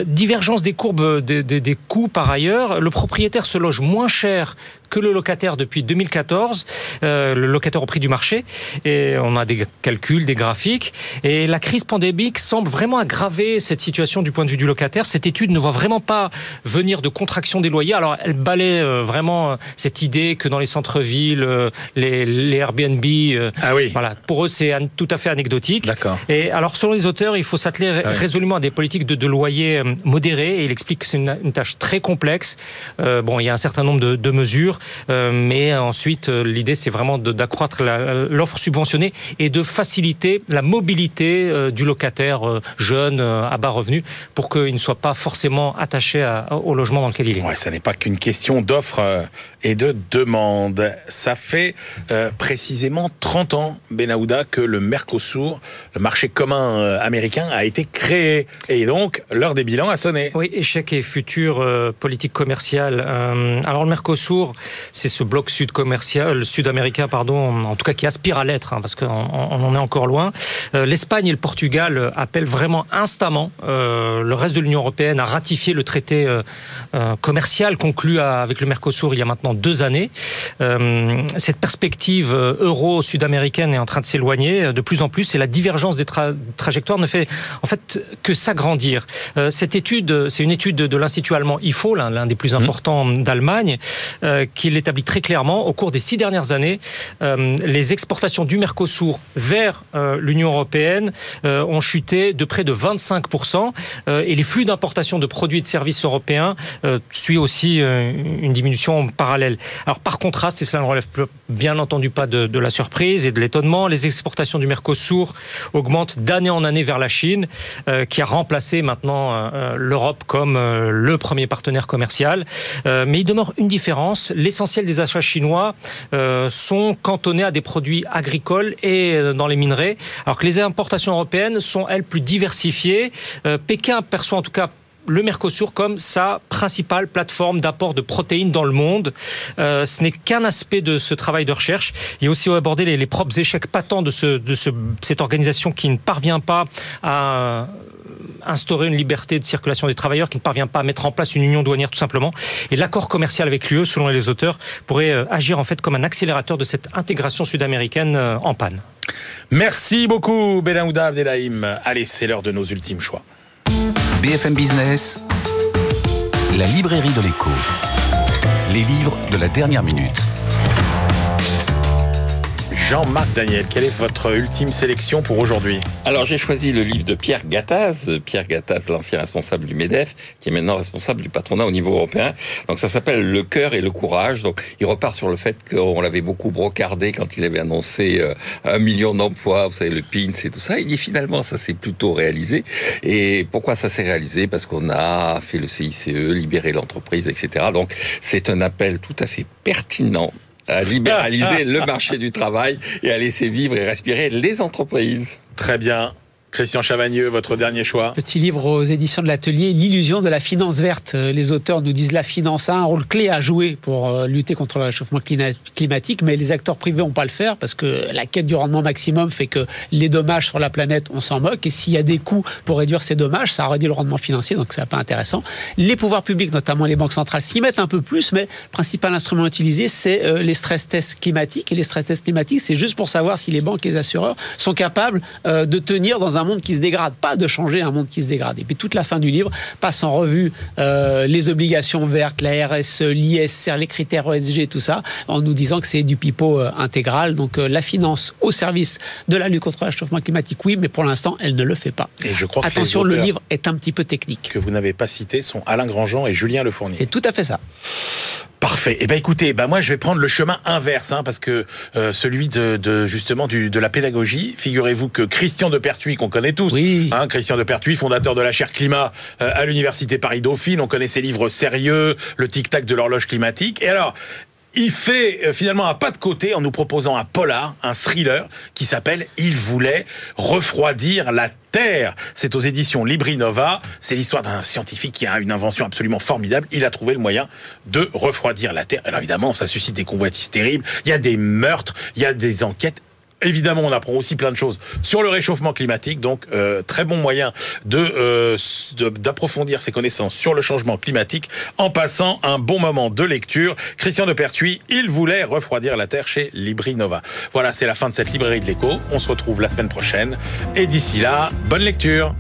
divergence des courbes des coûts par ailleurs. Le propriétaire se loge moins cher que le locataire depuis 2014, euh, le locataire au prix du marché. Et on a des calculs, des graphiques. Et la crise pandémique semble vraiment aggraver cette situation du point de vue du locataire. Cette étude ne voit vraiment pas venir de contraction des loyers. Alors, elle balaie euh, vraiment euh, cette idée que dans les centres-villes, les, les, Airbnb, ah oui. voilà, pour eux, c'est tout à fait anecdotique. D'accord. Et alors, selon les auteurs, il faut s'atteler ah résolument à des politiques de, de loyer modérés. Et il explique que c'est une, tâche très complexe. bon, il y a un certain nombre de, de mesures. Euh, mais ensuite, euh, l'idée, c'est vraiment d'accroître l'offre subventionnée et de faciliter la mobilité euh, du locataire jeune à bas revenu pour qu'il ne soit pas forcément attaché au logement dans lequel il est. Ouais, ça n'est pas qu'une question d'offre et de demande. Ça fait précisément 30 ans, Benahouda, que le Mercosur, le marché commun américain, a été créé. Et donc, l'heure des bilans a sonné. Oui, échec et futur politique commerciale. alors, le Mercosur, c'est ce bloc sud commercial, sud-américain, pardon, en tout cas qui aspire à l'être, hein, parce qu'on en est encore loin. Euh, L'Espagne et le Portugal appellent vraiment instamment euh, le reste de l'Union européenne à ratifier le traité euh, commercial conclu avec le Mercosur il y a maintenant deux années. cette perspective euro-sud-américaine est en train de s'éloigner de plus en plus et la divergence des trajectoires ne fait en fait que s'agrandir. cette étude, c'est une étude de, l'Institut allemand IFO, l'un des plus mmh. importants d'Allemagne, qui l'établit très clairement. Au cours des six dernières années, euh, les exportations du Mercosur vers euh, l'Union européenne euh, ont chuté de près de 25%. et les flux d'importation de produits et de services européens suivent aussi une diminution parallèle. Alors par contraste, et cela ne relève bien entendu pas de, la surprise et de l'étonnement, les exportations du Mercosur augmentent d'année en année vers la Chine, qui a remplacé maintenant l'Europe comme le premier partenaire commercial. mais il demeure une différence. L'essentiel des achats chinois euh, sont cantonnés à des produits agricoles et euh, dans les minerais, alors que les importations européennes sont, elles, plus diversifiées. Euh, Pékin perçoit en tout cas le Mercosur comme sa principale plateforme d'apport de protéines dans le monde. ce n'est qu'un aspect de ce travail de recherche. Il y a aussi aborder les, les propres échecs patents de, ce, de ce, cette organisation qui ne parvient pas à instaurer une liberté de circulation des travailleurs, qui ne parvient pas à mettre en place une union douanière tout simplement. Et l'accord commercial avec l'UE, selon les auteurs, pourrait euh, agir en fait comme un accélérateur de cette intégration sud-américaine euh, en panne. Merci beaucoup, Benahouda Abdelhaim. Allez, c'est l'heure de nos ultimes choix. BFM Business, la librairie de l'écho. Les livres de la dernière minute. Jean-Marc Daniel, quelle est votre ultime sélection pour aujourd'hui Alors j'ai choisi le livre de Pierre Gattaz, Pierre Gattaz, l'ancien responsable du MEDEF, qui est maintenant responsable du patronat au niveau européen. Donc ça s'appelle Le cœur et le courage. Donc il repart sur le fait qu'on l'avait beaucoup brocardé quand il avait annoncé euh, un million d'emplois, vous savez, le PINS et tout ça. Il dit finalement ça s'est plutôt réalisé. Et pourquoi ça s'est réalisé? Parce qu'on a fait le CICE, libéré l'entreprise, etc. Donc c'est un appel tout à fait pertinent à libéraliser le marché du travail et à laisser vivre et respirer les entreprises. Très bien. Christian Chavagneux, votre dernier choix Petit livre aux éditions de l'Atelier, L'illusion de la finance verte. Euh, les auteurs nous disent la finance a un rôle clé à jouer pour euh, lutter contre le réchauffement climatique, mais les acteurs privés n'ont pas le faire parce que la quête du rendement maximum fait que les dommages sur la planète, on s'en moque. Et s'il y a des coûts pour réduire ces dommages, ça réduit le rendement financier, donc c'est pas intéressant. Les pouvoirs publics, notamment les banques centrales, s'y mettent un peu plus, mais le principal instrument utilisé, c'est euh, les stress tests climatiques. Et les stress tests climatiques, c'est juste pour savoir si les banques et les assureurs sont capables de tenir dans un un monde qui se dégrade, pas de changer un monde qui se dégrade. Et puis toute la fin du livre passe en revue euh, les obligations vertes, la RSE, l'ISR, les critères ESG, tout ça, en nous disant que c'est du pipeau euh, intégral. Donc euh, la finance au service de la lutte contre le réchauffement climatique, oui, mais pour l'instant, elle ne le fait pas. Et je crois Attention, le livre est un petit peu technique. Que vous n'avez pas cité sont Alain Grandjean et Julien Lefournier. C'est tout à fait ça. Parfait. Eh ben écoutez, ben moi je vais prendre le chemin inverse, hein, parce que euh, celui de, justement du, de la pédagogie. Figurez-vous que Christian de Pertuis, qu'on connaît tous, oui. hein, Christian de Pertuis, fondateur de la chaire climat euh, à l'université Paris Dauphine, on connaît ses livres sérieux, le tic-tac de l'horloge climatique. Et alors, il fait euh, finalement un pas de côté en nous proposant un polar, un thriller qui s'appelle Il voulait refroidir la Terre. C'est aux éditions Librinova. C'est l'histoire d'un scientifique qui a une invention absolument formidable. Il a trouvé le moyen de refroidir la Terre. Alors évidemment, ça suscite des convoitises terribles. Il y a des meurtres, il y a des enquêtes Évidemment, on apprend aussi plein de choses sur le réchauffement climatique, donc euh, très bon moyen euh, de d'approfondir ses connaissances sur le changement climatique en passant un bon moment de lecture. Christian de Pertuis, il voulait refroidir la Terre chez Libri Nova. Voilà, c'est la fin de cette librairie de l'écho. On se retrouve la semaine prochaine et d'ici là, bonne lecture.